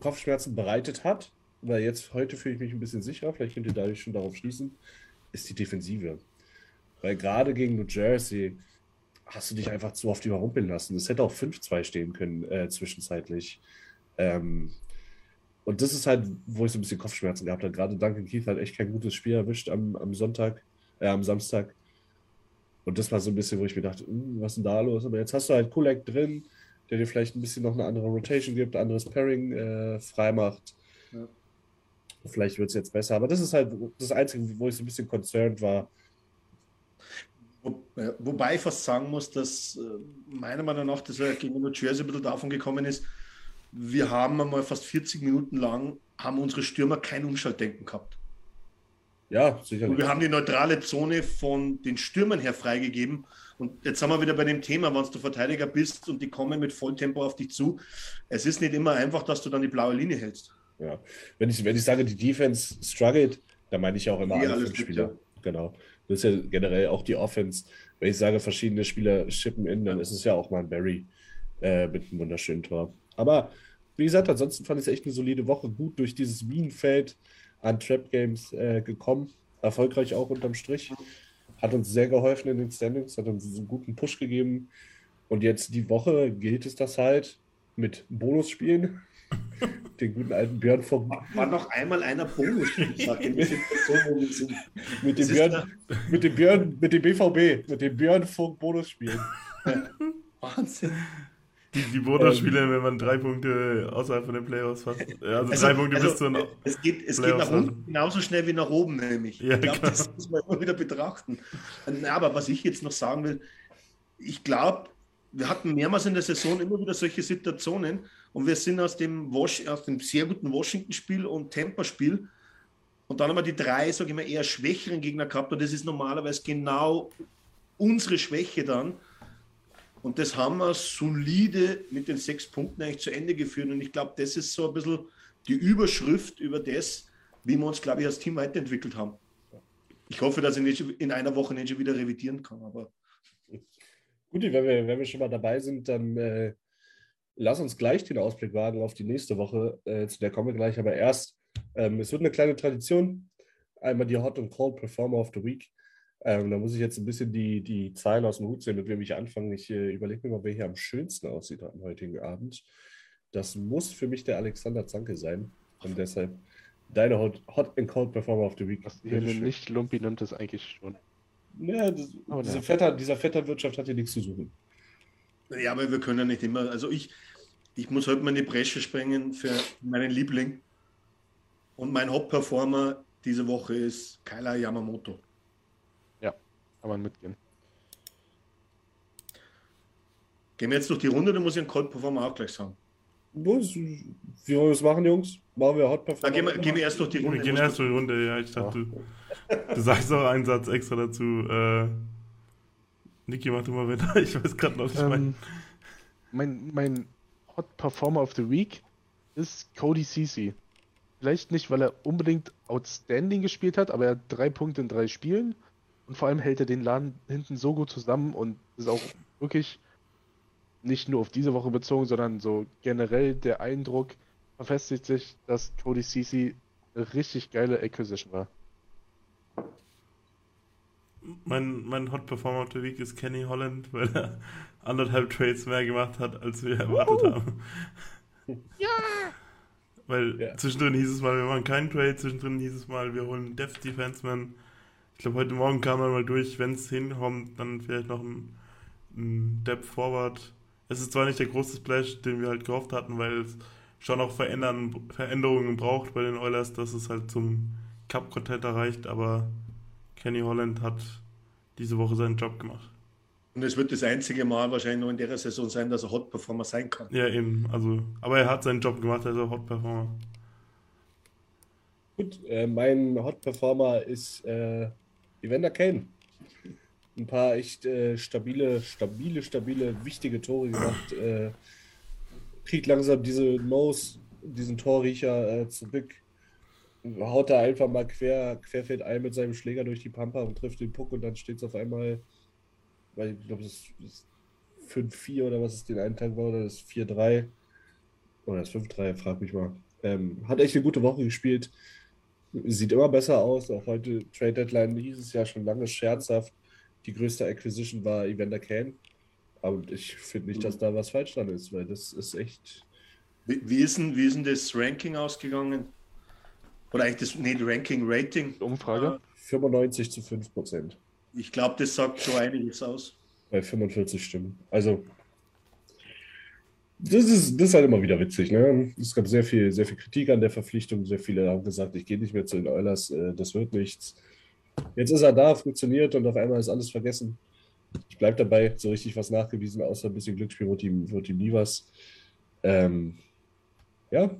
Kopfschmerzen bereitet hat, weil jetzt heute fühle ich mich ein bisschen sicher, vielleicht könnt ihr dadurch schon darauf schließen, ist die Defensive. Weil gerade gegen New Jersey hast du dich einfach zu oft überrumpeln lassen. Es hätte auch 5-2 stehen können äh, zwischenzeitlich. Ähm, und das ist halt, wo ich so ein bisschen Kopfschmerzen gehabt habe. Gerade Duncan Keith hat echt kein gutes Spiel erwischt am, am Sonntag, äh, am Samstag. Und das war so ein bisschen, wo ich mir dachte, hm, was ist denn da los? Aber jetzt hast du halt Kulak drin, der dir vielleicht ein bisschen noch eine andere Rotation gibt, anderes Pairing äh, freimacht. Ja. Vielleicht wird es jetzt besser. Aber das ist halt das Einzige, wo ich so ein bisschen concerned war. Wo, äh, wobei ich fast sagen muss, dass äh, meiner Meinung nach das gegen New Jersey ein bisschen davon gekommen ist, wir haben einmal fast 40 Minuten lang, haben unsere Stürmer kein Umschaltdenken gehabt. Ja, sicher. Und wir haben die neutrale Zone von den Stürmern her freigegeben. Und jetzt sind wir wieder bei dem Thema, wenn du Verteidiger bist und die kommen mit Volltempo auf dich zu. Es ist nicht immer einfach, dass du dann die blaue Linie hältst. Ja, wenn ich, wenn ich sage, die Defense struggelt, dann meine ich auch immer ja, alle fünf Spieler. Ja. Genau. Das ist ja generell auch die Offense. Wenn ich sage, verschiedene Spieler schippen in, dann ist es ja auch mal ein Barry äh, mit einem wunderschönen Tor. Aber wie gesagt, ansonsten fand ich es echt eine solide Woche. Gut durch dieses Minenfeld an Trap Games äh, gekommen. Erfolgreich auch unterm Strich. Hat uns sehr geholfen in den Standings, hat uns einen guten Push gegeben. Und jetzt die Woche gilt es das halt mit Bonusspielen. Den guten alten Björn vom. War noch einmal einer Bonus. mit, mit, dem Björn, mit dem Björn, mit dem BVB, mit dem Björn Funk Bonusspielen. Wahnsinn. Die, die Bonusspiele, ähm, wenn man drei Punkte außerhalb von den Playoffs hat. Also, also drei Punkte also, bis zu den Es geht, es geht nach unten genauso schnell wie nach oben, nämlich. Ja, ich glaube, das muss man immer wieder betrachten. Aber was ich jetzt noch sagen will, ich glaube, wir hatten mehrmals in der Saison immer wieder solche Situationen und wir sind aus dem, Was aus dem sehr guten Washington-Spiel und Tampa-Spiel und dann haben wir die drei, sage ich mal, eher schwächeren Gegner gehabt und das ist normalerweise genau unsere Schwäche dann. Und das haben wir solide mit den sechs Punkten eigentlich zu Ende geführt. Und ich glaube, das ist so ein bisschen die Überschrift über das, wie wir uns, glaube ich, als Team weiterentwickelt haben. Ich hoffe, dass ich nicht in einer Woche nicht schon wieder revidieren kann, aber. Gut, wenn wir, wenn wir schon mal dabei sind, dann äh, lass uns gleich den Ausblick wagen auf die nächste Woche. Äh, zu der kommen wir gleich. Aber erst, ähm, es wird eine kleine Tradition. Einmal die Hot und Cold Performer of the Week. Ähm, da muss ich jetzt ein bisschen die, die Zahlen aus dem Hut sehen, mit wem ich anfange. Ich äh, überlege mir mal, wer hier am schönsten aussieht am heutigen Abend. Das muss für mich der Alexander Zanke sein. Und deshalb deine Hot, Hot and Cold Performer of the Week. Was hier nicht Lumpi nimmt, ist eigentlich schon. Ja, das, Oh, diese ja. Vetter, dieser Vetterwirtschaft hat hier nichts zu suchen. Ja, aber wir können ja nicht immer. Also ich, ich muss heute mal in die Bresche sprengen für meinen Liebling. Und mein Hauptperformer diese Woche ist Kyla Yamamoto. Kann man mitgehen. Gehen wir jetzt durch die Runde, dann muss ich einen Cold Performer auch gleich sagen. Was? Wie wollen wir es machen, Jungs? Machen wir Hot Da Performer? gehen wir, gehen wir erst durch die Wir Runde. gehen erst zur Runde, ja. Ich dachte, du, du sagst auch einen Satz extra dazu. Äh, Niki, mach du mal weiter. Ich weiß gerade noch nicht mein. Ähm, mein, mein Hot Performer of the Week ist Cody Cece. Vielleicht nicht, weil er unbedingt outstanding gespielt hat, aber er hat drei Punkte in drei Spielen. Und vor allem hält er den Laden hinten so gut zusammen und ist auch wirklich nicht nur auf diese Woche bezogen, sondern so generell der Eindruck verfestigt sich, dass Cody Cece eine richtig geile Acquisition war. Mein, mein Hot Performer of the Week ist Kenny Holland, weil er anderthalb Trades mehr gemacht hat, als wir erwartet haben. Ja! Weil Ja. zwischendrin hieß es mal, wir machen keinen Trade, zwischendrin hieß es mal, wir holen Depth Defenseman. Ich glaube, heute Morgen kam er mal durch, wenn es hinkommt, dann vielleicht noch ein, ein Depth Forward. Es ist zwar nicht der große Splash, den wir halt gehofft hatten, weil es schon noch verändern, Veränderungen braucht bei den Oilers, dass es halt zum Cup-Contender reicht, aber Kenny Holland hat diese Woche seinen Job gemacht. Und es wird das einzige Mal wahrscheinlich noch in der Saison sein, dass er Hot Performer sein kann. Ja, eben. Also, aber er hat seinen Job gemacht, er ist auch Hot Performer. Gut, äh, mein Hot Performer ist äh, Evander Kane. Ein paar echt äh, stabile, stabile, stabile, wichtige Tore gemacht. Äh, kriegt langsam diese Nose, diesen Torriecher äh, zurück. Haut da einfach mal quer, querfeld ein mit seinem Schläger durch die Pampa und trifft den Puck und dann steht es auf einmal, weil ich glaube, das ist 5-4 oder was es den einen Tag war, oder das 4-3 oder das 5-3, frag mich mal. Ähm, hat echt eine gute Woche gespielt. Sieht immer besser aus. Auch heute Trade Deadline hieß es ja schon lange scherzhaft. Die größte Acquisition war Evander Kane. Aber ich finde nicht, dass da was falsch dran ist, weil das ist echt. Wie, wie, ist denn, wie ist denn das Ranking ausgegangen? Oder eigentlich das, nee, das Ranking, Rating. Umfrage? 95 zu 5 Prozent Ich glaube, das sagt schon einiges aus. bei 45 Stimmen. Also, das ist, das ist halt immer wieder witzig. Ne? Es gab sehr viel, sehr viel Kritik an der Verpflichtung. Sehr viele haben gesagt, ich gehe nicht mehr zu den Oilers, äh, das wird nichts. Jetzt ist er da, funktioniert und auf einmal ist alles vergessen. Ich bleibe dabei, so richtig was nachgewiesen, außer ein bisschen Glücksspiel wird ihm, wird ihm nie was. Ähm, ja,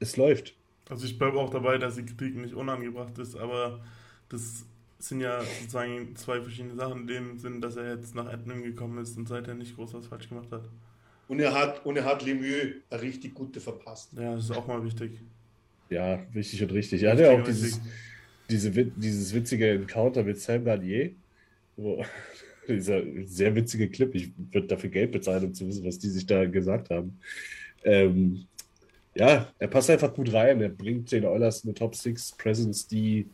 es läuft. Also ich bleibe auch dabei, dass die Kritik nicht unangebracht ist, aber das sind ja sozusagen zwei verschiedene Sachen in dem Sinn, dass er jetzt nach Edmonton gekommen ist und seither nicht groß was falsch gemacht hat. Und er hat, und er hat Lemieux eine richtig gute verpasst. Ja, das ist auch mal wichtig. Ja, wichtig und richtig. Er hatte ja auch dieses, diese, dieses witzige Encounter mit Sam Garnier. Wo, dieser sehr witzige Clip. Ich würde dafür Geld bezahlen, um zu wissen, was die sich da gesagt haben. Ähm, ja, er passt einfach gut rein. Er bringt den Oilers eine Top 6 Presence, die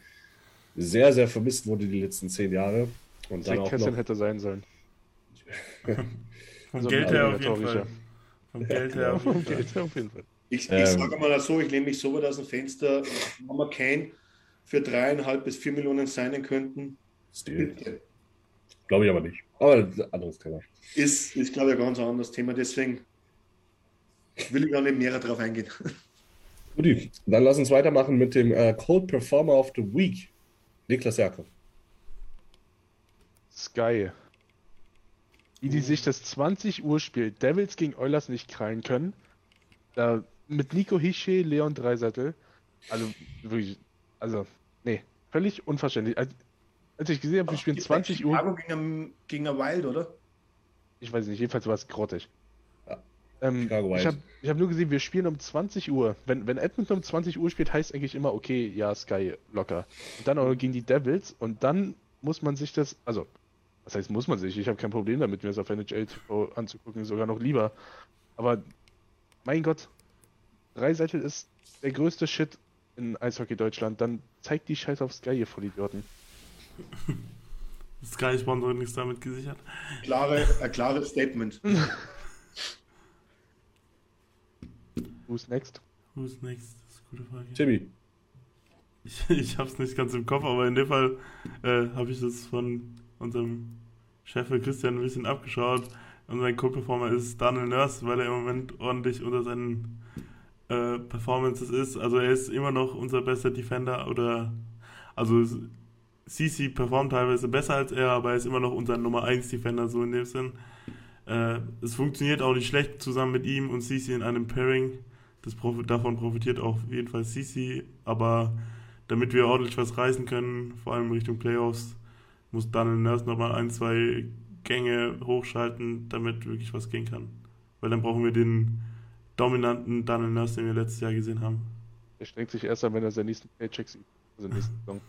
sehr, sehr vermisst wurde die letzten zehn Jahre. Und dann Zach auch Kessel noch, hätte sein sollen. Vom So ein Geld her auf jeden Fall. Vom Geld her auf jeden Fall. Geld auf jeden Fall. Ich, ich Ähm. sage mal so, ich lehne mich so weit aus dem Fenster, wenn wir Kane für dreieinhalb bis vier Millionen signen könnten, Stil. Glaube ich aber nicht. Aber das ist ein anderes Thema. ist, ist glaube ich, ein ganz anderes Thema. Deswegen will ich gar nicht mehr darauf eingehen. Guti, dann lass uns weitermachen mit dem äh, Cold Performer of the Week. Niklas Jakob. Sky. Wie die sich das 20 Uhr Spiel Devils gegen Oilers nicht krallen können. Da mit Nico Hische, Leon Dreisattel. Also wirklich, also, nee, völlig unverständlich. Als, als ich gesehen habe, wir spielen 20 Uhr, Chicago gegen gegen Wild, oder? ich weiß nicht, jedenfalls war es grottig. Ähm, Chicago ich habe hab nur gesehen, wir spielen um 20 Uhr. Wenn, wenn Edmonton um 20 Uhr spielt, heißt eigentlich immer, okay, ja, Sky locker. Und dann auch gegen die Devils und dann muss man sich das, also, was heißt muss man sich? Ich habe kein Problem damit, mir das auf NHL TV anzugucken, sogar noch lieber. Aber, mein Gott, Dreiseitel ist der größte Shit in Eishockey Deutschland. Dann zeigt die Scheiße auf Sky, ihr Vollidioten. Sky Sponsoring ist damit gesichert. Klare, ein klares Statement. Who's next? Who's next? Das ist eine gute Frage. Timmy. Ich, ich habe es nicht ganz im Kopf, aber in dem Fall äh, habe ich das von unserem Chef Christian ein bisschen abgeschaut. Und sein Co-Performer ist Daniel Nurse, weil er im Moment ordentlich unter seinen äh, Performances ist. Also er ist immer noch unser bester Defender oder also CC performt teilweise besser als er, aber er ist immer noch unser Nummer 1 Defender, so in dem Sinn. Äh, es funktioniert auch nicht schlecht zusammen mit ihm und CC in einem Pairing. Das profi davon profitiert auch auf jeden Fall CC, aber damit wir ordentlich was reißen können, vor allem Richtung Playoffs, muss Daniel Nurse nochmal ein, zwei Gänge hochschalten, damit wirklich was gehen kann. Weil dann brauchen wir den dominanten Daniel Nurse, den wir letztes Jahr gesehen haben. Er strengt sich erst an, wenn er seinen nächsten Paycheck sieht. Also nächste Saison.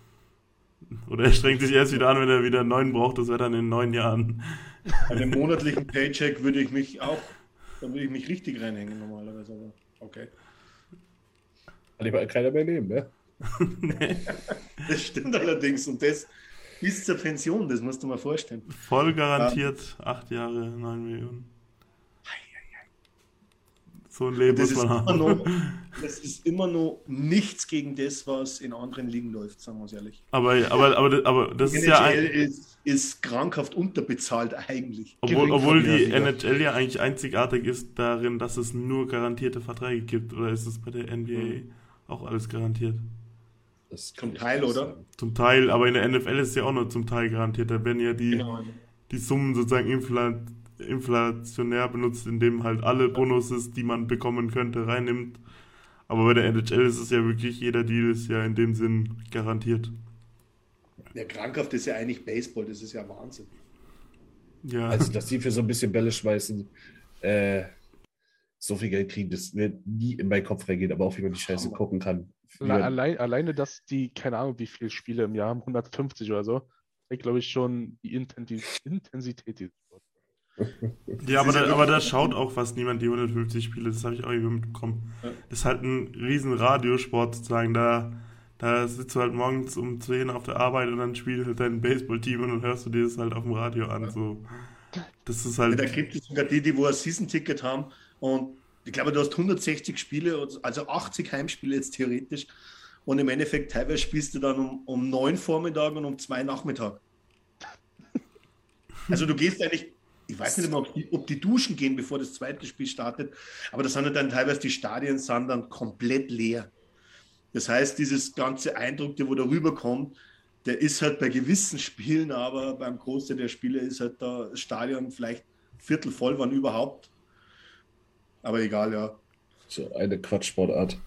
Oder er strengt sich erst wieder an, wenn er wieder einen neuen braucht, das wäre dann in neun Jahren. Bei dem monatlichen Paycheck würde ich mich auch, da würde ich mich richtig reinhängen normalerweise. Aber okay. Kann ich mal keiner mehr nehmen, ne? Das stimmt allerdings. Und das bis zur Pension, das musst du mal vorstellen. Voll garantiert, acht Jahre, neun Millionen. So ein Leben Das muss man haben. noch, das ist immer noch nichts gegen das, was in anderen Ligen läuft, sagen wir es ehrlich. Aber, aber, aber, aber das Die ist ja NHL ein, ist, ist krankhaft unterbezahlt eigentlich. obwohl, obwohl die. NHL ja eigentlich einzigartig ist darin, dass es nur garantierte Verträge gibt. Oder ist es bei der NBA auch alles garantiert? Das Zum Teil, oder? sagen. Zum Teil, aber in der NFL ist es ja auch nur zum Teil garantiert. Da werden ja die, Genau. die Summen sozusagen infla inflationär benutzt, indem halt alle Bonuses, die man bekommen könnte, reinnimmt. Aber bei der NHL ist es ja wirklich, jeder Deal ist ja in dem Sinn garantiert. Ja, krankhaft ist ja eigentlich Baseball, das ist ja Wahnsinn. Ja, Also, dass die für so ein bisschen Bälle schmeißen, äh, so viel Geld kriegen, das wird nie in meinen Kopf reingehen, aber auch wie man die Scheiße gucken kann. Alle- Allein, alleine, dass die, keine Ahnung, wie viele Spiele im Jahr haben, 150 oder so, zeigt, glaube ich, schon die Intensi- Intensität dieses ja aber, ist ja da, aber da schaut auch fast niemand die 150 Spiele, das habe ich auch irgendwie mitbekommen. Ja. Das ist halt ein riesen Radiosport sozusagen, da, da sitzt du halt morgens um 10 auf der Arbeit und dann spielt halt dein Baseballteam und dann hörst du dir das halt auf dem Radio an, so. Das ist Ja, halt, da gibt es sogar die, die wo ein Season-Ticket haben und ich glaube, du hast 160 Spiele, also 80 Heimspiele jetzt theoretisch und im Endeffekt teilweise spielst du dann um, um 9 Vormittag und um 2 Nachmittag. Also du gehst eigentlich, ich weiß nicht immer, ob die, ob die duschen gehen, bevor das zweite Spiel startet, aber das sind dann teilweise die Stadien sind dann komplett leer. Das heißt, dieses ganze Eindruck, der wo da rüberkommt, der ist halt bei gewissen Spielen, aber beim Großteil der Spiele ist halt da das Stadion vielleicht Viertel voll, wann überhaupt. Aber egal, ja. So eine Quatschsportart.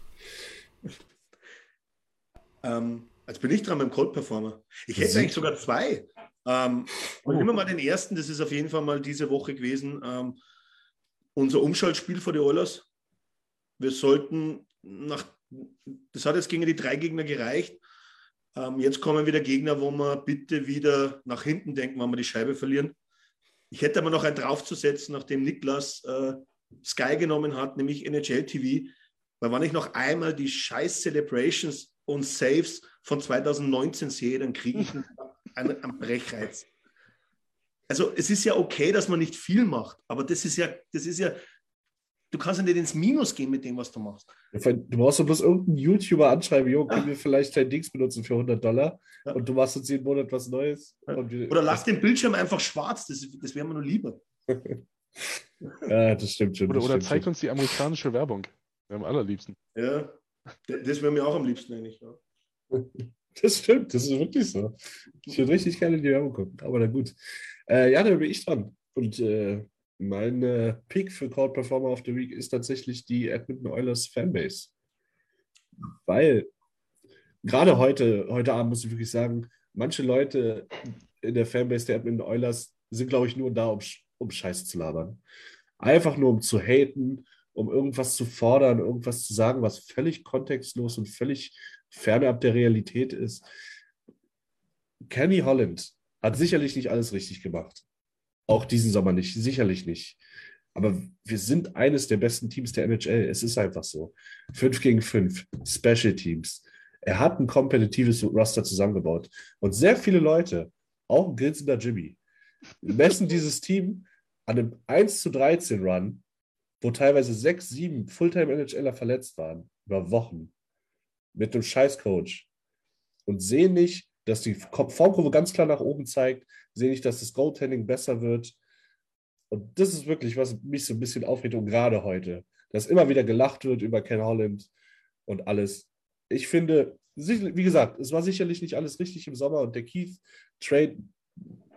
Ähm, jetzt bin ich dran mit dem Cold Performer. Ich hätte eigentlich sogar zwei. Ähm, Oh. nehmen wir mal den ersten, das ist auf jeden Fall mal diese Woche gewesen. Ähm, unser Umschaltspiel vor die Oilers. Wir sollten nach, das hat jetzt gegen die drei Gegner gereicht. Ähm, jetzt kommen wieder Gegner, wo wir bitte wieder nach hinten denken, wenn wir die Scheibe verlieren. Ich hätte aber noch einen draufzusetzen, nachdem Niklas äh, Sky genommen hat, nämlich NHL TV. Weil wenn ich noch einmal die scheiß Celebrations und Saves von 2019 sehe, dann kriege ich einen, einen, Brechreiz. Also es ist ja okay, dass man nicht viel macht, aber das ist ja, das ist ja, du kannst ja nicht ins Minus gehen mit dem, was du machst. Du brauchst doch bloß irgendeinen YouTuber anschreiben, jo, können wir vielleicht dein Dings benutzen für 100 Dollar Ja. und du machst uns jeden Monat was Neues. Wir- Oder lass den Bildschirm einfach schwarz, das, das wäre mir nur lieber. Ja, das stimmt schon. Oder, das oder stimmt zeig schon. uns die amerikanische Werbung. Wir am allerliebsten. Ja, das wäre mir auch am liebsten eigentlich. Ja. Das stimmt, das ist wirklich so. Ich würde richtig gerne in die Werbung gucken, aber na gut. Äh, ja, dann bin ich dran. Und äh, mein äh, Pick für Cold Performer of the Week ist tatsächlich die Edmonton Oilers Fanbase. Weil gerade heute, heute Abend muss ich wirklich sagen, manche Leute in der Fanbase der Edmonton Oilers sind, glaube ich, nur da, um, um Scheiße zu labern. einfach nur um zu haten, um irgendwas zu fordern, irgendwas zu sagen, was völlig kontextlos und völlig fernab der Realität ist. Kenny Holland hat sicherlich nicht alles richtig gemacht. Auch diesen Sommer nicht, sicherlich nicht. Aber wir sind eines der besten Teams der NHL. Es ist einfach so. Fünf gegen fünf, Special Teams. Er hat ein kompetitives Roster zusammengebaut. Und sehr viele Leute, auch ein grinsender Jimmy, messen dieses Team an einem 1 zu 13 Run, wo teilweise sechs, sieben Fulltime-NHLer verletzt waren, über Wochen, mit einem Scheiß-Coach und sehen nicht, dass die Formkurve ganz klar nach oben zeigt, sehen nicht, dass das Goaltending besser wird. Und das ist wirklich, was mich so ein bisschen aufregt und gerade heute, dass immer wieder gelacht wird über Ken Holland und alles. Ich finde, wie gesagt, es war sicherlich nicht alles richtig im Sommer und der Keith-Trade,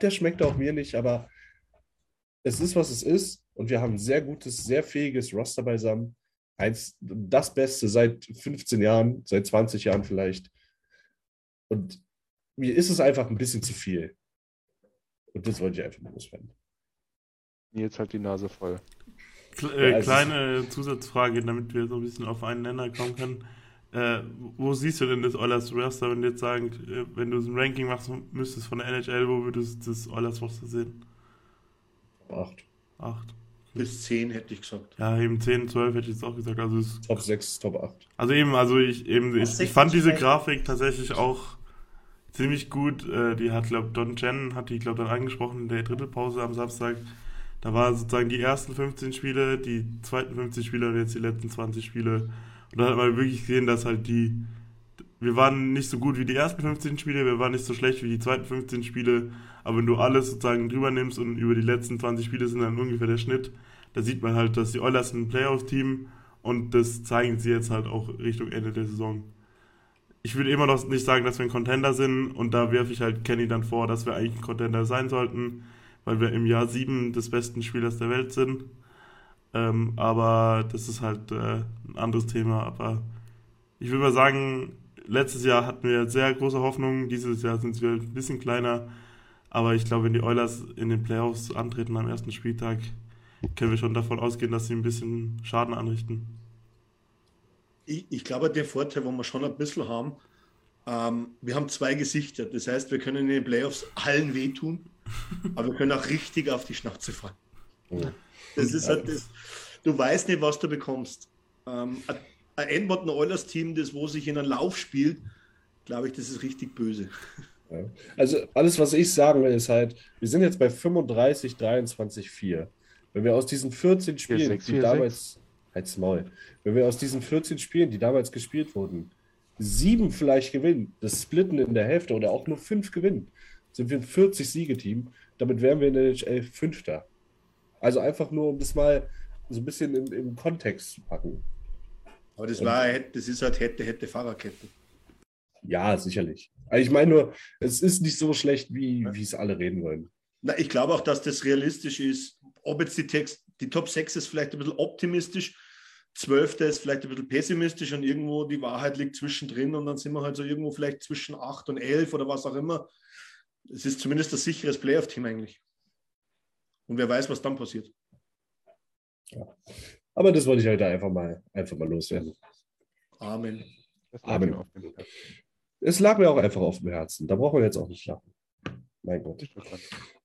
der schmeckt auch mir nicht, aber es ist, was es ist und wir haben ein sehr gutes, sehr fähiges Roster beisammen. Eins, das Beste seit 15 Jahren, seit 20 Jahren vielleicht. Und mir ist es einfach ein bisschen zu viel. Und das wollte ich einfach mal loswerden. Jetzt halt die Nase voll. Kle äh, kleine Zusatzfrage, damit wir so ein bisschen auf einen Nenner kommen können. Äh, wo siehst du denn das Oilers Roster, wenn du jetzt sagen, äh, wenn du ein Ranking machst, müsstest von der NHL, wo würdest du das Oilers Roster sehen? Acht. Acht. Bis 10 hätte ich gesagt. Ja, eben 10, 12 hätte ich jetzt auch gesagt. Also Top 6, Top 8. Also eben, also ich eben, ich, ich fand diese Grafik tatsächlich auch ziemlich gut. Äh, die hat, glaube Don Chen hat die, glaube dann angesprochen in der Drittelpause am Samstag. Da waren sozusagen die ersten 15 Spiele, die zweiten 15 Spiele und jetzt die letzten 20 Spiele. Und da hat man wirklich gesehen, dass halt die, wir waren nicht so gut wie die ersten 15 Spiele, wir waren nicht so schlecht wie die zweiten 15 Spiele, aber wenn du alles sozusagen drüber nimmst und über die letzten 20 Spiele sind dann ungefähr der Schnitt, da sieht man halt, dass die Oilers ein Playoff-Team und das zeigen sie jetzt halt auch Richtung Ende der Saison. Ich würde immer noch nicht sagen, dass wir ein Contender sind und da werfe ich halt Kenny dann vor, dass wir eigentlich ein Contender sein sollten, weil wir im Jahr 7 des besten Spielers der Welt sind. Ähm, aber das ist halt äh, ein anderes Thema. Aber ich würde mal sagen, letztes Jahr hatten wir sehr große Hoffnungen, dieses Jahr sind wir ein bisschen kleiner. Aber ich glaube, wenn die Oilers in den Playoffs antreten am ersten Spieltag, können wir schon davon ausgehen, dass sie ein bisschen Schaden anrichten. Ich, ich glaube, der Vorteil, wo wir schon ein bisschen haben, ähm, wir haben zwei Gesichter. Das heißt, wir können in den Playoffs allen wehtun, aber wir können auch richtig auf die Schnauze fallen. Oh. Das ist halt das, du weißt nicht, was du bekommst. Ähm, ein Edmonton Oilers Team, das wo sich in einen Lauf spielt, glaube ich, das ist richtig böse. Ja. Also alles, was ich sagen will, ist halt, wir sind jetzt bei 35, 23, 4. Wenn wir aus diesen 14 Spielen, 4, 6, die 4, damals, halt's Maul, wenn wir aus diesen 14 Spielen, die damals gespielt wurden, sieben vielleicht gewinnen, das Splitten in der Hälfte oder auch nur fünf gewinnen, sind wir ein 40-Siege-Team. Damit wären wir in der NHL Fünfter. Also einfach nur, um das mal so ein bisschen im, im Kontext zu packen. Aber das war, das ist halt hätte, hätte Fahrerkette. Ja, sicherlich. Also ich meine nur, es ist nicht so schlecht, wie, wie es alle reden wollen. Na, ich glaube auch, dass das realistisch ist. Ob jetzt die Text, die Top 6 ist vielleicht ein bisschen optimistisch, 12. ist vielleicht ein bisschen pessimistisch und irgendwo die Wahrheit liegt zwischendrin und dann sind wir halt so irgendwo vielleicht zwischen 8 und 11 oder was auch immer. Es ist zumindest ein sicheres Playoff-Team eigentlich. Und wer weiß, was dann passiert. Ja. Aber das wollte ich heute einfach mal, einfach mal loswerden. Amen. Amen. Es lag mir auch einfach auf dem Herzen. Da brauchen wir jetzt auch nicht lachen. Mein Gott.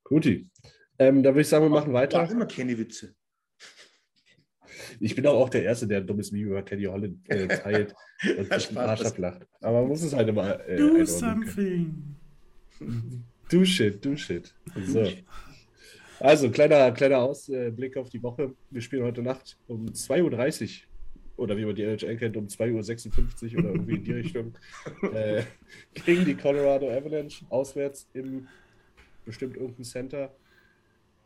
Guti. Ähm, da würde ich sagen, wir machen weiter. Ich immer keine Witze. Ich bin auch der Erste, der ein dummes Meme über Teddy Holland äh, teilt und sich den Arsch ablacht. Aber man muss es halt immer. Äh, do something. Do shit, do shit. So. Also, kleiner, kleiner Ausblick auf die Woche. Wir spielen heute Nacht um 2.30 Uhr oder wie man die NHL kennt, um 2.56 Uhr oder irgendwie in die Richtung äh, gegen die Colorado Avalanche auswärts im bestimmt irgendein Center.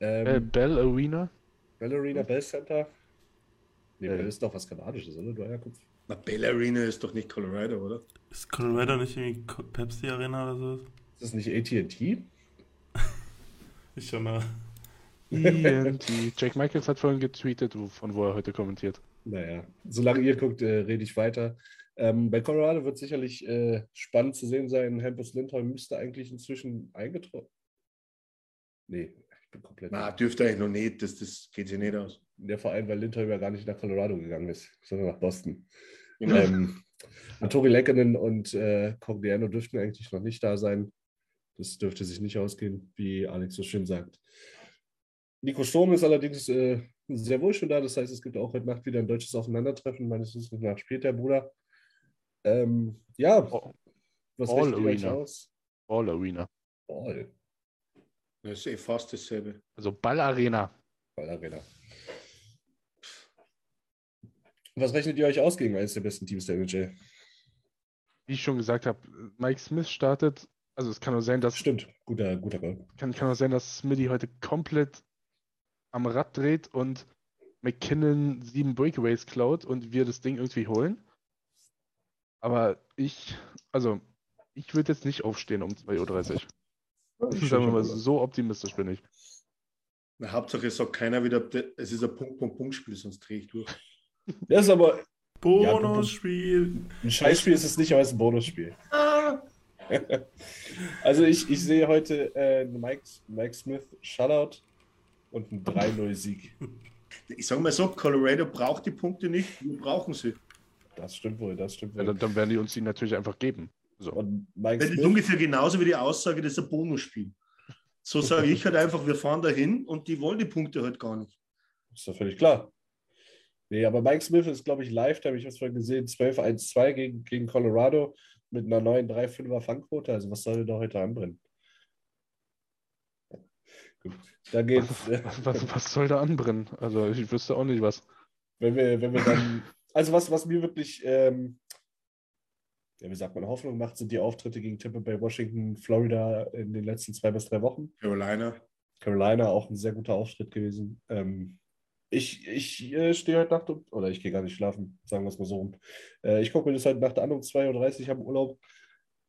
Ähm, äh, Bell Arena? Bell Arena, Bell Center. Nee, äh. Bell ist doch was Kanadisches, oder? Du Eierkopf. Na, Bell Arena ist doch nicht Colorado, oder? Ist Colorado nicht irgendwie Pepsi Arena oder so? Ist das nicht ATT? ich schau mal. ENT. Jack Michaels hat vorhin getweetet, von wo er heute kommentiert. Naja, solange ihr guckt, äh, rede ich weiter. Ähm, bei Colorado wird sicherlich äh, spannend zu sehen sein. Hampus Lindholm müsste eigentlich inzwischen eingetroffen. Nee, komplett. Na, dürfte eigentlich noch nicht, das, das geht sich nicht aus. Ja, vor allem, weil Lindholm ja gar nicht nach Colorado gegangen ist, sondern nach Boston. Genau. Ähm, und Tori Lekkinen und äh, Cogliano dürften eigentlich noch nicht da sein. Das dürfte sich nicht ausgehen, wie Alex so schön sagt. Nico Sturm ist allerdings äh, sehr wohl schon da. Das heißt, es gibt auch heute Nacht wieder ein deutsches Aufeinandertreffen. Meines Wissens nach spielt der Bruder. Ähm, ja, Oh, was All rechnet ihr euch Arena. aus? Ball Arena. Ball. Das ist eh fast dasselbe. Also Ball Arena. Ball Arena. Was rechnet ihr euch aus gegen eines der besten Teams der NHL? Wie ich schon gesagt habe, Mike Smith startet. Also es kann nur sein, dass Stimmt, guter, guter Goal. kann, kann auch sein, dass Smitty heute komplett am Rad dreht und McKinnon sieben Breakaways klaut und wir das Ding irgendwie holen. Aber ich, also ich würde jetzt nicht aufstehen um 2.30 Uhr. Sagen wir mal, so optimistisch bin ich. Na, Hauptsache, es sagt keiner wieder, es ist ein Punkt-Punkt-Punkt-Spiel, sonst drehe ich durch. Das ist aber Bonusspiel. ein Scheißspiel, ist es nicht, aber es ist ein Bonusspiel. also ich, ich sehe heute äh, Mike, Mike Smith Shutout und einen 3-0-Sieg. Ich sage mal so, Colorado braucht die Punkte nicht, wir brauchen sie. Das stimmt wohl, das stimmt Ja, wohl. dann, dann werden die uns die natürlich einfach geben. So. Und Mike Das ist Smith, ungefähr genauso wie die Aussage, das ist ein Bonusspiel. So sage ich halt einfach, wir fahren dahin und die wollen die Punkte halt gar nicht. ist doch völlig klar. Nee, aber Mike Smith ist, glaube ich, live, da habe ich was vorhin gesehen, 12-1-2 gegen, gegen Colorado mit einer neuen 3-5er Fangquote. Also was soll er da heute anbrennen? Da geht's. Was, was, was soll da anbrennen? Also ich wüsste auch nicht was. wenn wir, wenn wir dann, also was, was mir wirklich, ähm, ja, wie sagt man, Hoffnung macht, sind die Auftritte gegen Tampa Bay, Washington, Florida in den letzten zwei bis drei Wochen. Carolina. Carolina auch ein sehr guter Auftritt gewesen. Ähm, ich ich äh, stehe heute Nacht um, oder ich gehe gar nicht schlafen, sagen wir es mal so rum. Äh, ich gucke mir das heute Nacht an um 2.30 Uhr, ich habe Urlaub.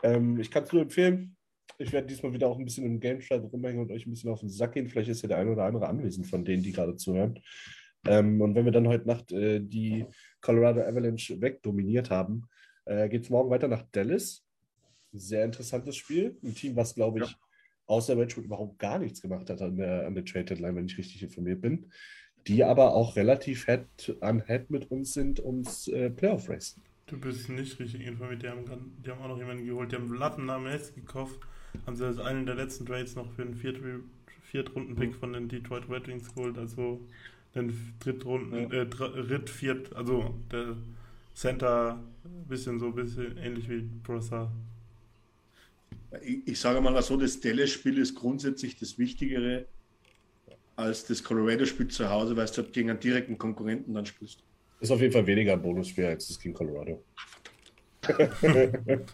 Ähm, ich kann es nur empfehlen. Ich werde diesmal wieder auch ein bisschen im Game Chat rumhängen und euch ein bisschen auf den Sack gehen. Vielleicht ist ja der eine oder andere anwesend von denen, die gerade zuhören. Ähm, und wenn wir dann heute Nacht äh, die Colorado Avalanche wegdominiert haben, äh, geht es morgen weiter nach Dallas. Sehr interessantes Spiel. Ein Team, was, glaube ich, außer Wedgwood überhaupt gar nichts gemacht hat an der, an der Trade Deadline, wenn ich richtig informiert bin. Die aber auch relativ head an Head mit uns sind ums äh, Playoff Race. Du bist nicht richtig informiert. Die haben, die haben auch noch jemanden geholt. Die haben Latten am Netz gekauft. Haben sie als einen der letzten Trades noch für einen Viert Viertrunden-Pick von den Detroit Red Wings geholt. Also den Drittrunden, äh, Dr- Ritt, Viert, also der Center, bisschen so, bisschen ähnlich wie Brassard. Ich, ich sage mal so, das Dallas-Spiel ist grundsätzlich das Wichtigere als das Colorado-Spiel zu Hause, weil du halt gegen einen direkten Konkurrenten dann spielst. Ist auf jeden Fall weniger ein Bonusspiel als das gegen Colorado.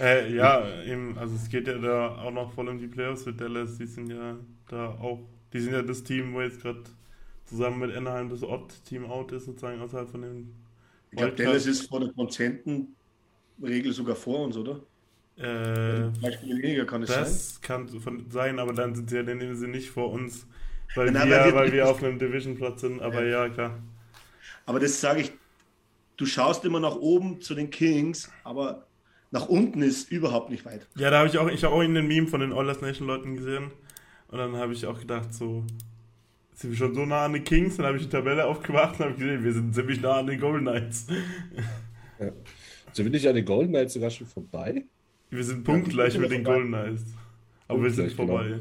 Äh, ja, eben, also es geht ja da auch noch voll um die Playoffs für Dallas. Die sind ja da auch, die sind ja das Team, wo jetzt gerade zusammen mit Anaheim das Odd-Team out ist, sozusagen außerhalb von dem Ich glaube. Dallas ist vor der Prozentenregel sogar vor uns, oder? Äh, Beispiel weniger kann es sein. das kann von sein, aber dann sind sie ja in dem Sinne nicht vor uns, weil, Nein, wir, weil wir- weil wir auf einem Division-Platz sind. Aber ja, klar. Aber das sage ich, du schaust immer nach oben zu den Kings, aber nach unten ist überhaupt nicht weit. Ja, da habe ich auch, ich habe auch in den Meme von den Oilers Nation Leuten gesehen und dann habe ich auch gedacht, so sind wir schon so nah an den Kings, dann habe ich die Tabelle aufgemacht und habe gesehen, wir sind ziemlich nah an den Golden Knights. So bin ich an den Golden Knights sogar schon vorbei. Wir sind punktgleich sind mit wir den vorbei. Golden Knights. Aber wir sind genau. vorbei.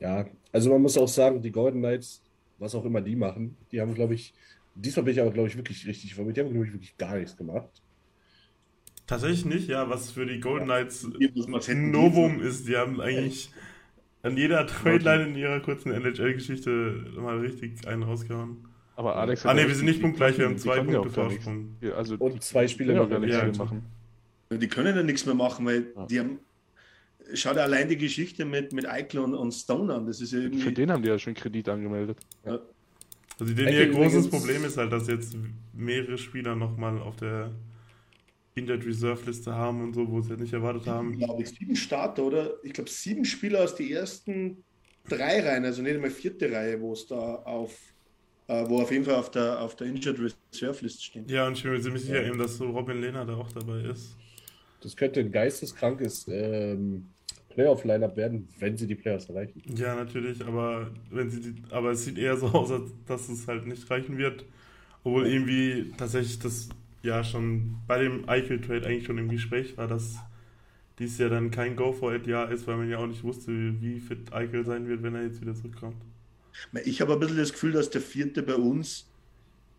Ja, also man muss auch sagen, die Golden Knights, was auch immer die machen, die haben, glaube ich, diesmal bin ich aber, glaube ich, wirklich richtig informiert. Die haben, glaube ich, wirklich gar nichts gemacht. Tatsächlich nicht, ja, was für die Golden Knights ein Novum ist. Die haben eigentlich an jeder Trade-Line in ihrer kurzen NHL-Geschichte mal richtig einen rausgehauen. Aber Alex Ah, hat nee, ja wir sind nicht punktgleich, wir haben zwei ja Punkte. Vorsprung. Ja, Also, Und zwei Spiele ja noch gar nichts ja, mehr ja. machen. Die können ja nichts mehr machen, weil Ja. die haben. Schau dir allein die Geschichte mit, mit Eichel und, und Stone an. Das ist ja Für irgendwie. den haben die ja schon Kredit angemeldet. Also denn Ecke ihr großes übrigens- Problem ist halt, dass jetzt mehrere Spieler nochmal auf der Injured Reserve Liste haben und so, wo sie es nicht erwartet haben. glaube ich, sieben Starter, oder? Ich glaube, sieben Spieler aus den ersten drei Reihen, also nicht einmal vierte Reihe, wo es da auf, äh, wo auf jeden Fall auf der, auf der Injured Reserve List stehen. Ja, und ich bin mir ziemlich sicher eben, dass so Robin Lehner da auch dabei ist. Das könnte ein geisteskrankes ähm, Playoff-Lineup werden, wenn sie die Playoffs erreichen. Ja, natürlich, aber wenn sie die, aber es sieht eher so aus, als dass es halt nicht reichen wird. Obwohl irgendwie tatsächlich das ja schon bei dem Eichel-Trade eigentlich schon im Gespräch war, dass dies ja dann kein Go-for-it-Jahr ist, weil man ja auch nicht wusste, wie fit Eichel sein wird, wenn er jetzt wieder zurückkommt. Ich habe ein bisschen das Gefühl, dass der vierte bei uns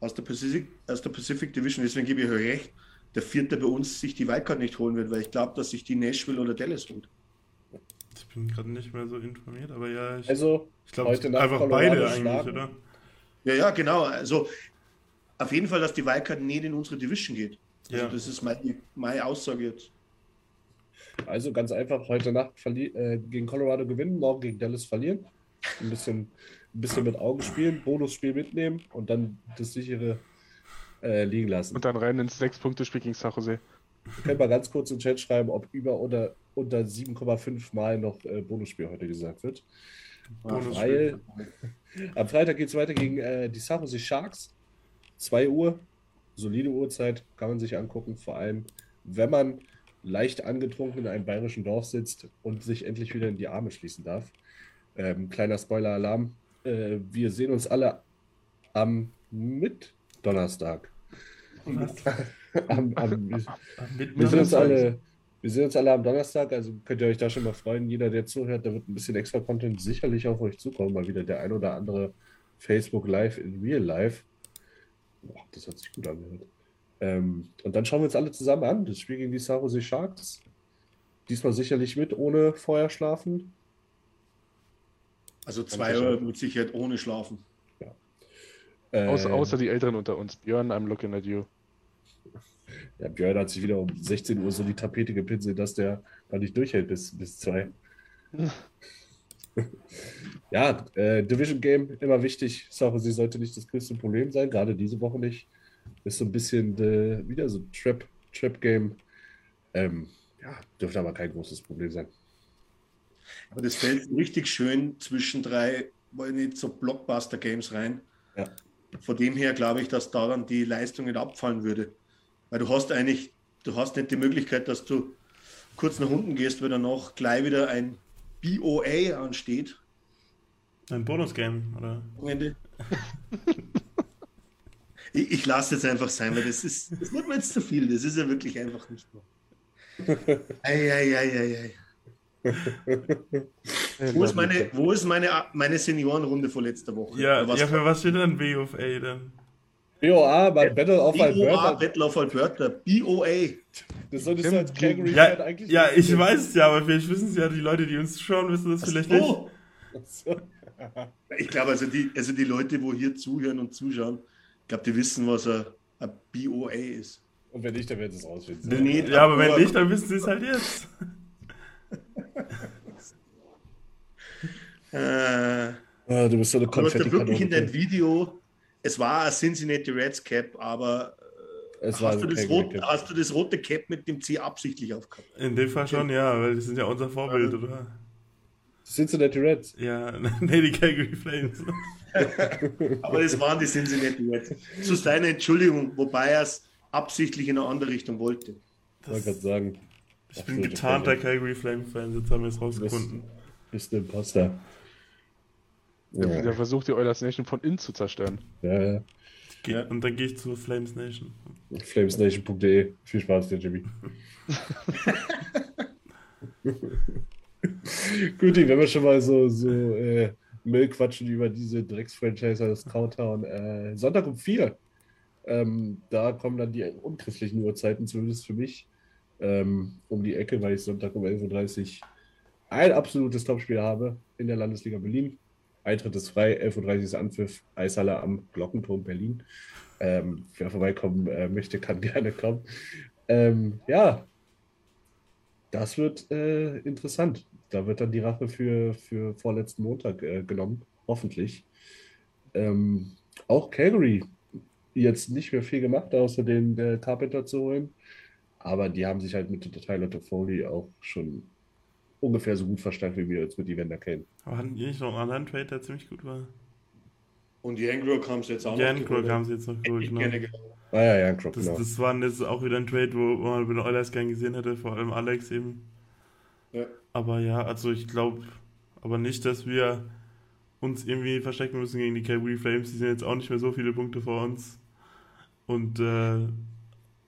aus der Pacific, aus der Pacific Division, deswegen gebe ich euch recht, der vierte bei uns sich die Wildcard nicht holen wird, weil ich glaube, dass sich die Nashville oder Dallas holt. Ich bin gerade nicht mehr so informiert, aber ja, ich, Also, ich glaube einfach Colorado beide eigentlich, schlagen. oder? Ja, ja, genau. Also auf jeden Fall, dass die Wildcard nicht in unsere Division geht. Also Ja. das ist meine, meine Aussage jetzt. Also ganz einfach, heute Nacht verli- äh, gegen Colorado gewinnen, morgen gegen Dallas verlieren. Ein bisschen, ein bisschen mit Augen spielen, Bonusspiel mitnehmen und dann das sichere äh, liegen lassen. Und dann rein ins 6-Punkte-Spiel gegen San Jose. Wir können mal ganz kurz im Chat schreiben, ob über oder unter 7,5 Mal noch äh, Bonusspiel heute gesagt wird. Weil am Freitag geht es weiter gegen äh, die San Jose Sharks. 2 Uhr, solide Uhrzeit, kann man sich angucken. Vor allem, wenn man leicht angetrunken in einem bayerischen Dorf sitzt und sich endlich wieder in die Arme schließen darf. Ähm, kleiner Spoiler-Alarm. Äh, wir sehen uns alle am Mit-Donnerstag. am, am, Mit wir, sehen uns alle, wir sehen uns alle am Donnerstag, also könnt ihr euch da schon mal freuen. Jeder, der zuhört, da wird ein bisschen extra Content sicherlich auf euch zukommen. Mal wieder der ein oder andere Facebook Live in Real Life. Das hat sich gut angehört. Ähm, und dann schauen wir uns alle zusammen an. Das Spiel gegen die Jose Sharks. Diesmal sicherlich mit, ohne vorher schlafen. Also zwei sicher. Uhr mit Sicherheit ohne Schlafen. Äh, Außer, außer die Älteren unter uns. Björn, I'm looking at you. Ja, Björn hat sich wieder um 16 Uhr so die Tapete gepinselt, dass der da nicht durchhält bis, bis zwei. ja, äh, Division Game immer wichtig. Sache, sie sollte nicht das größte Problem sein, gerade diese Woche nicht. Ist so ein bisschen äh, wieder so Trap, Trap Game. Ähm, ja, dürfte aber kein großes Problem sein. Aber das fällt richtig schön zwischen drei, weil nicht so Blockbuster-Games rein. Ja. Von dem her glaube ich, dass daran die Leistung nicht abfallen würde. Weil du hast eigentlich, du hast nicht die Möglichkeit, dass du kurz nach unten gehst, weil danach gleich wieder ein BOA ansteht. Ein Bonus-Game, oder? Ich, ich lasse jetzt einfach sein, weil das ist, das wird mir jetzt zu viel. Das ist ja wirklich einfach nicht mehr. Eieieiei. Wo ist meine, wo ist meine, meine Seniorenrunde vor letzter Woche? Ja, ja, für was steht dann BOFA dann? BOA bei Battle of BOA, Alberta. Battle of Alberta, BOA. Das solltest du als Calgary Ja, eigentlich ja, ich weiß es ja, aber vielleicht wissen es ja die Leute, die uns schauen, wissen das vielleicht nicht. Oh, ich glaube, also die, also die Leute, wo hier zuhören und zuschauen, ich glaube, die wissen, was ein, ein BOA ist. Und wenn nicht, dann werden sie es rausfinden. Nee, nee, Ja, aber wenn nicht, dann wissen sie es halt jetzt. Äh, Ah, du bist so eine du hast ja wirklich in deinem. Video, es war ein Cincinnati Reds Cap, aber Es war hast du, ein das Calgary rot, Cap. hast du das rote Cap mit dem C absichtlich aufgehabt? In dem Fall schon, ja, weil die sind ja unser Vorbild, oder? Cincinnati Reds. Ja, nee, die Calgary Flames. Aber es waren die Cincinnati Reds. Zu seiner Entschuldigung, wobei er es absichtlich in eine andere Richtung wollte. Ich wollte gerade sagen, Ich bin Absolute getarnter. Calgary Flame-Fan, jetzt haben wir es rausgefunden. bist du Imposter. Ja, Der versucht die Oilers Nation von innen zu zerstören. ja, ja. Ge Ja. Und dann gehe ich zur Flames Nation. Flamesnation.de. Viel Spaß dir, Jimmy. Guti, wenn wir schon mal so, so äh, Müll quatschen über diese Drecks-Franchise aus Cowtown. Äh, Sonntag um 4. Ähm, da kommen dann die unchristlichen Uhrzeiten, zumindest für mich, ähm, um die Ecke, weil ich Sonntag um 11.30 Uhr ein absolutes Topspiel habe in der Landesliga Berlin. Eintritt ist frei, 11.30 Uhr ist Anpfiff, Eishalle am Glockenturm Berlin. Ähm, wer vorbeikommen äh, möchte, kann gerne kommen. Ähm, ja, das wird äh, interessant. Da wird dann die Rache für, für vorletzten Montag äh, genommen, hoffentlich. Ähm, auch Calgary jetzt nicht mehr viel gemacht, außer den äh, Carpenter zu holen. Aber die haben sich halt mit Tyler Toffoli auch schon ungefähr so gut verstanden, wie wir jetzt mit Evander kennen. Aber hatten die nicht noch einen anderen Trade, der ziemlich gut war? Und Jankrook haben sie jetzt auch Jankrook geholt. haben sie jetzt noch geholt, ich genau. Ah ja, ja, Croc, Das, genau. das war jetzt auch wieder ein Trade, wo, wo man bei den Oilers gern gesehen hätte, vor allem Alex eben. Ja. Aber ja, also ich glaube aber nicht, dass wir uns irgendwie verstecken müssen gegen die Calgary Flames. Die sind jetzt auch nicht mehr so viele Punkte vor uns. Und äh,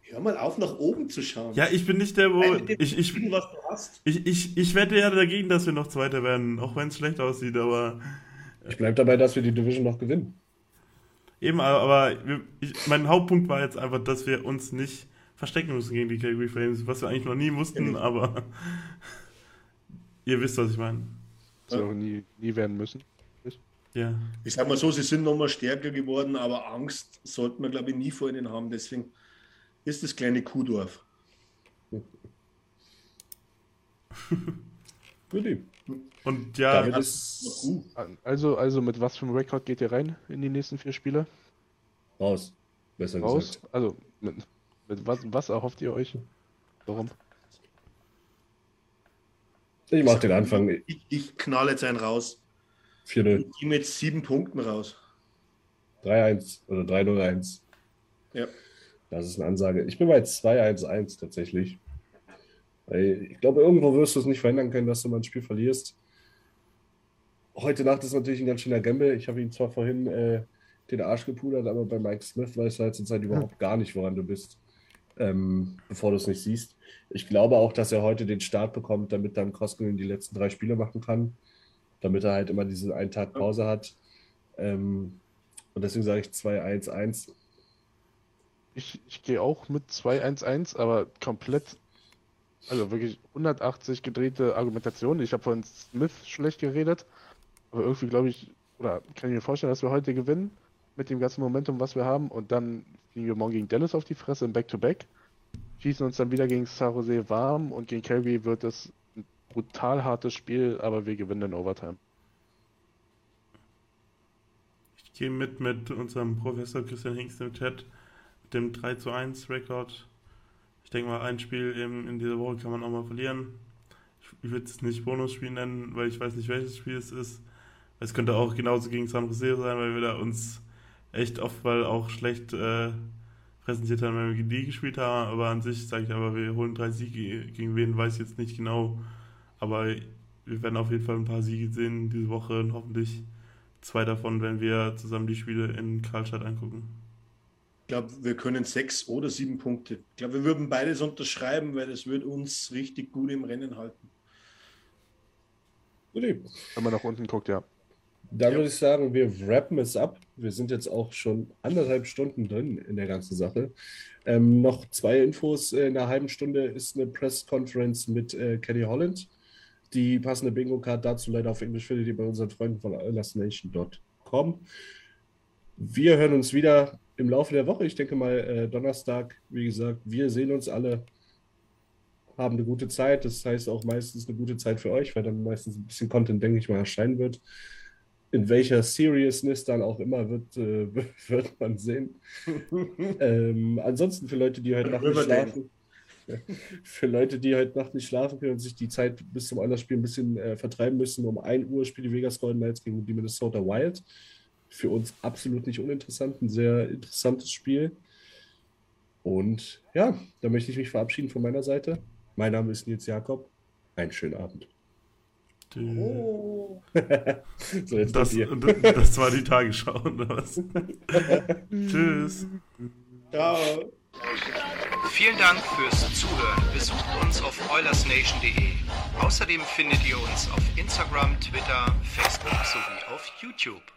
Hör mal auf, nach oben zu schauen. ja, ich bin nicht der, wo. Nein, Ich, ich, Spiel, was du hast. ich, ich, ich wette ja dagegen, dass wir noch Zweiter werden, auch wenn es schlecht aussieht, aber Ich bleibe dabei, dass wir die Division noch gewinnen. eben, aber, ich, mein Hauptpunkt war jetzt einfach, dass wir uns nicht verstecken müssen gegen die Calgary Flames, was wir eigentlich noch nie mussten, aber ihr wisst, was ich meine. Das wir auch nie, nie werden müssen. Ja. Ich sag mal so, sie sind nochmal stärker geworden, aber Angst sollten wir, glaube ich, nie vor ihnen haben. Deswegen ist das kleine Kuhdorf. Und ja, ist Uh, Also, also mit was für einem Rekord geht ihr rein in die nächsten vier Spiele? raus. Besser Raus? gesagt. Also, mit, mit was, was erhofft ihr euch? Warum? Ich mach den Anfang. ich, ich knall jetzt einen raus. 4-0, Ich gehe mit sieben Punkten raus. 3-1 oder 3-0-1. Ja. Das ist eine Ansage. Ich bin bei 2-1-1 tatsächlich. Ich glaube, irgendwo wirst du es nicht verhindern können, dass du mal ein Spiel verlierst. Heute Nacht ist natürlich ein ganz schöner Gamble. Ich habe ihm zwar vorhin äh, den Arsch gepudert, aber bei Mike Smith weißt du halt zurzeit überhaupt gar nicht, woran du bist, ähm, bevor du es nicht siehst. Ich glaube auch, dass er heute den Start bekommt, damit dann Koskinen die letzten drei Spiele machen kann, damit er halt immer diesen einen Tag Pause hat. Ähm, und deswegen sage ich 2-1-1. Ich, ich gehe auch mit 2-1-1, aber komplett, also wirklich 180 gedrehte Argumentation. Ich habe von Smith schlecht geredet, aber irgendwie glaube ich, oder kann ich mir vorstellen, dass wir heute gewinnen mit dem ganzen Momentum, was wir haben. Und dann fliegen wir morgen gegen Dallas auf die Fresse im Back-to-Back, schießen uns dann wieder gegen San Jose warm und gegen Calgary wird es ein brutal hartes Spiel, aber wir gewinnen in Overtime. Ich gehe mit mit unserem Professor Christian Hingst im Chat, dem 3 zu 1 Rekord. Ich denke mal, ein Spiel eben in dieser Woche kann man auch mal verlieren. Ich, würde es nicht Bonusspiel nennen, weil ich weiß nicht, welches Spiel es ist. Es könnte auch genauso gegen San Jose sein, weil wir da uns echt oft mal auch schlecht äh, präsentiert haben, wenn wir gegen die gespielt haben. Aber an sich sage ich aber, wir holen drei Siege. Gegen wen weiß ich jetzt nicht genau. Aber wir werden auf jeden Fall ein paar Siege sehen diese Woche und hoffentlich zwei davon, wenn wir zusammen die Spiele in Karlstadt angucken. Ich glaube, wir können sechs oder sieben Punkte. Ich glaube, wir würden beides unterschreiben, weil das würde uns richtig gut im Rennen halten. Wenn man nach unten guckt, ja. Dann Ja. würde ich sagen, wir wrappen es ab. Wir sind jetzt auch schon anderthalb Stunden drin in der ganzen Sache. Ähm, noch zwei Infos. In einer halben Stunde ist eine Press-Conference mit äh, Kenny Holland. Die passende Bingo-Card dazu leider auf Englisch findet ihr bei unseren Freunden von lastnation.com. Wir hören uns wieder im Laufe der Woche. Ich denke mal äh, Donnerstag. Wie gesagt, wir sehen uns alle, haben eine gute Zeit. Das heißt auch meistens eine gute Zeit für euch, weil dann meistens ein bisschen Content, denke ich mal, erscheinen wird in welcher Seriousness dann auch immer wird, äh, wird man sehen. ähm, ansonsten für Leute, die heute Nacht nicht schlafen, für Leute, die heute Nacht nicht schlafen können und sich die Zeit bis zum anderen Spiel ein bisschen äh, vertreiben müssen, um 1 Uhr spielt die Vegas Golden Knights gegen die Minnesota Wild. Für uns absolut nicht uninteressant, ein sehr interessantes Spiel. Und ja, da möchte ich mich verabschieden von meiner Seite. Mein Name ist Nils Jakob. Einen schönen Abend. Oh. so, jetzt Das, das war die Tagesschau, oder was? Tschüss. Ciao. Vielen Dank fürs Zuhören. Besucht uns auf oilersnation.de. Außerdem findet ihr uns auf Instagram, Twitter, Facebook sowie auf YouTube.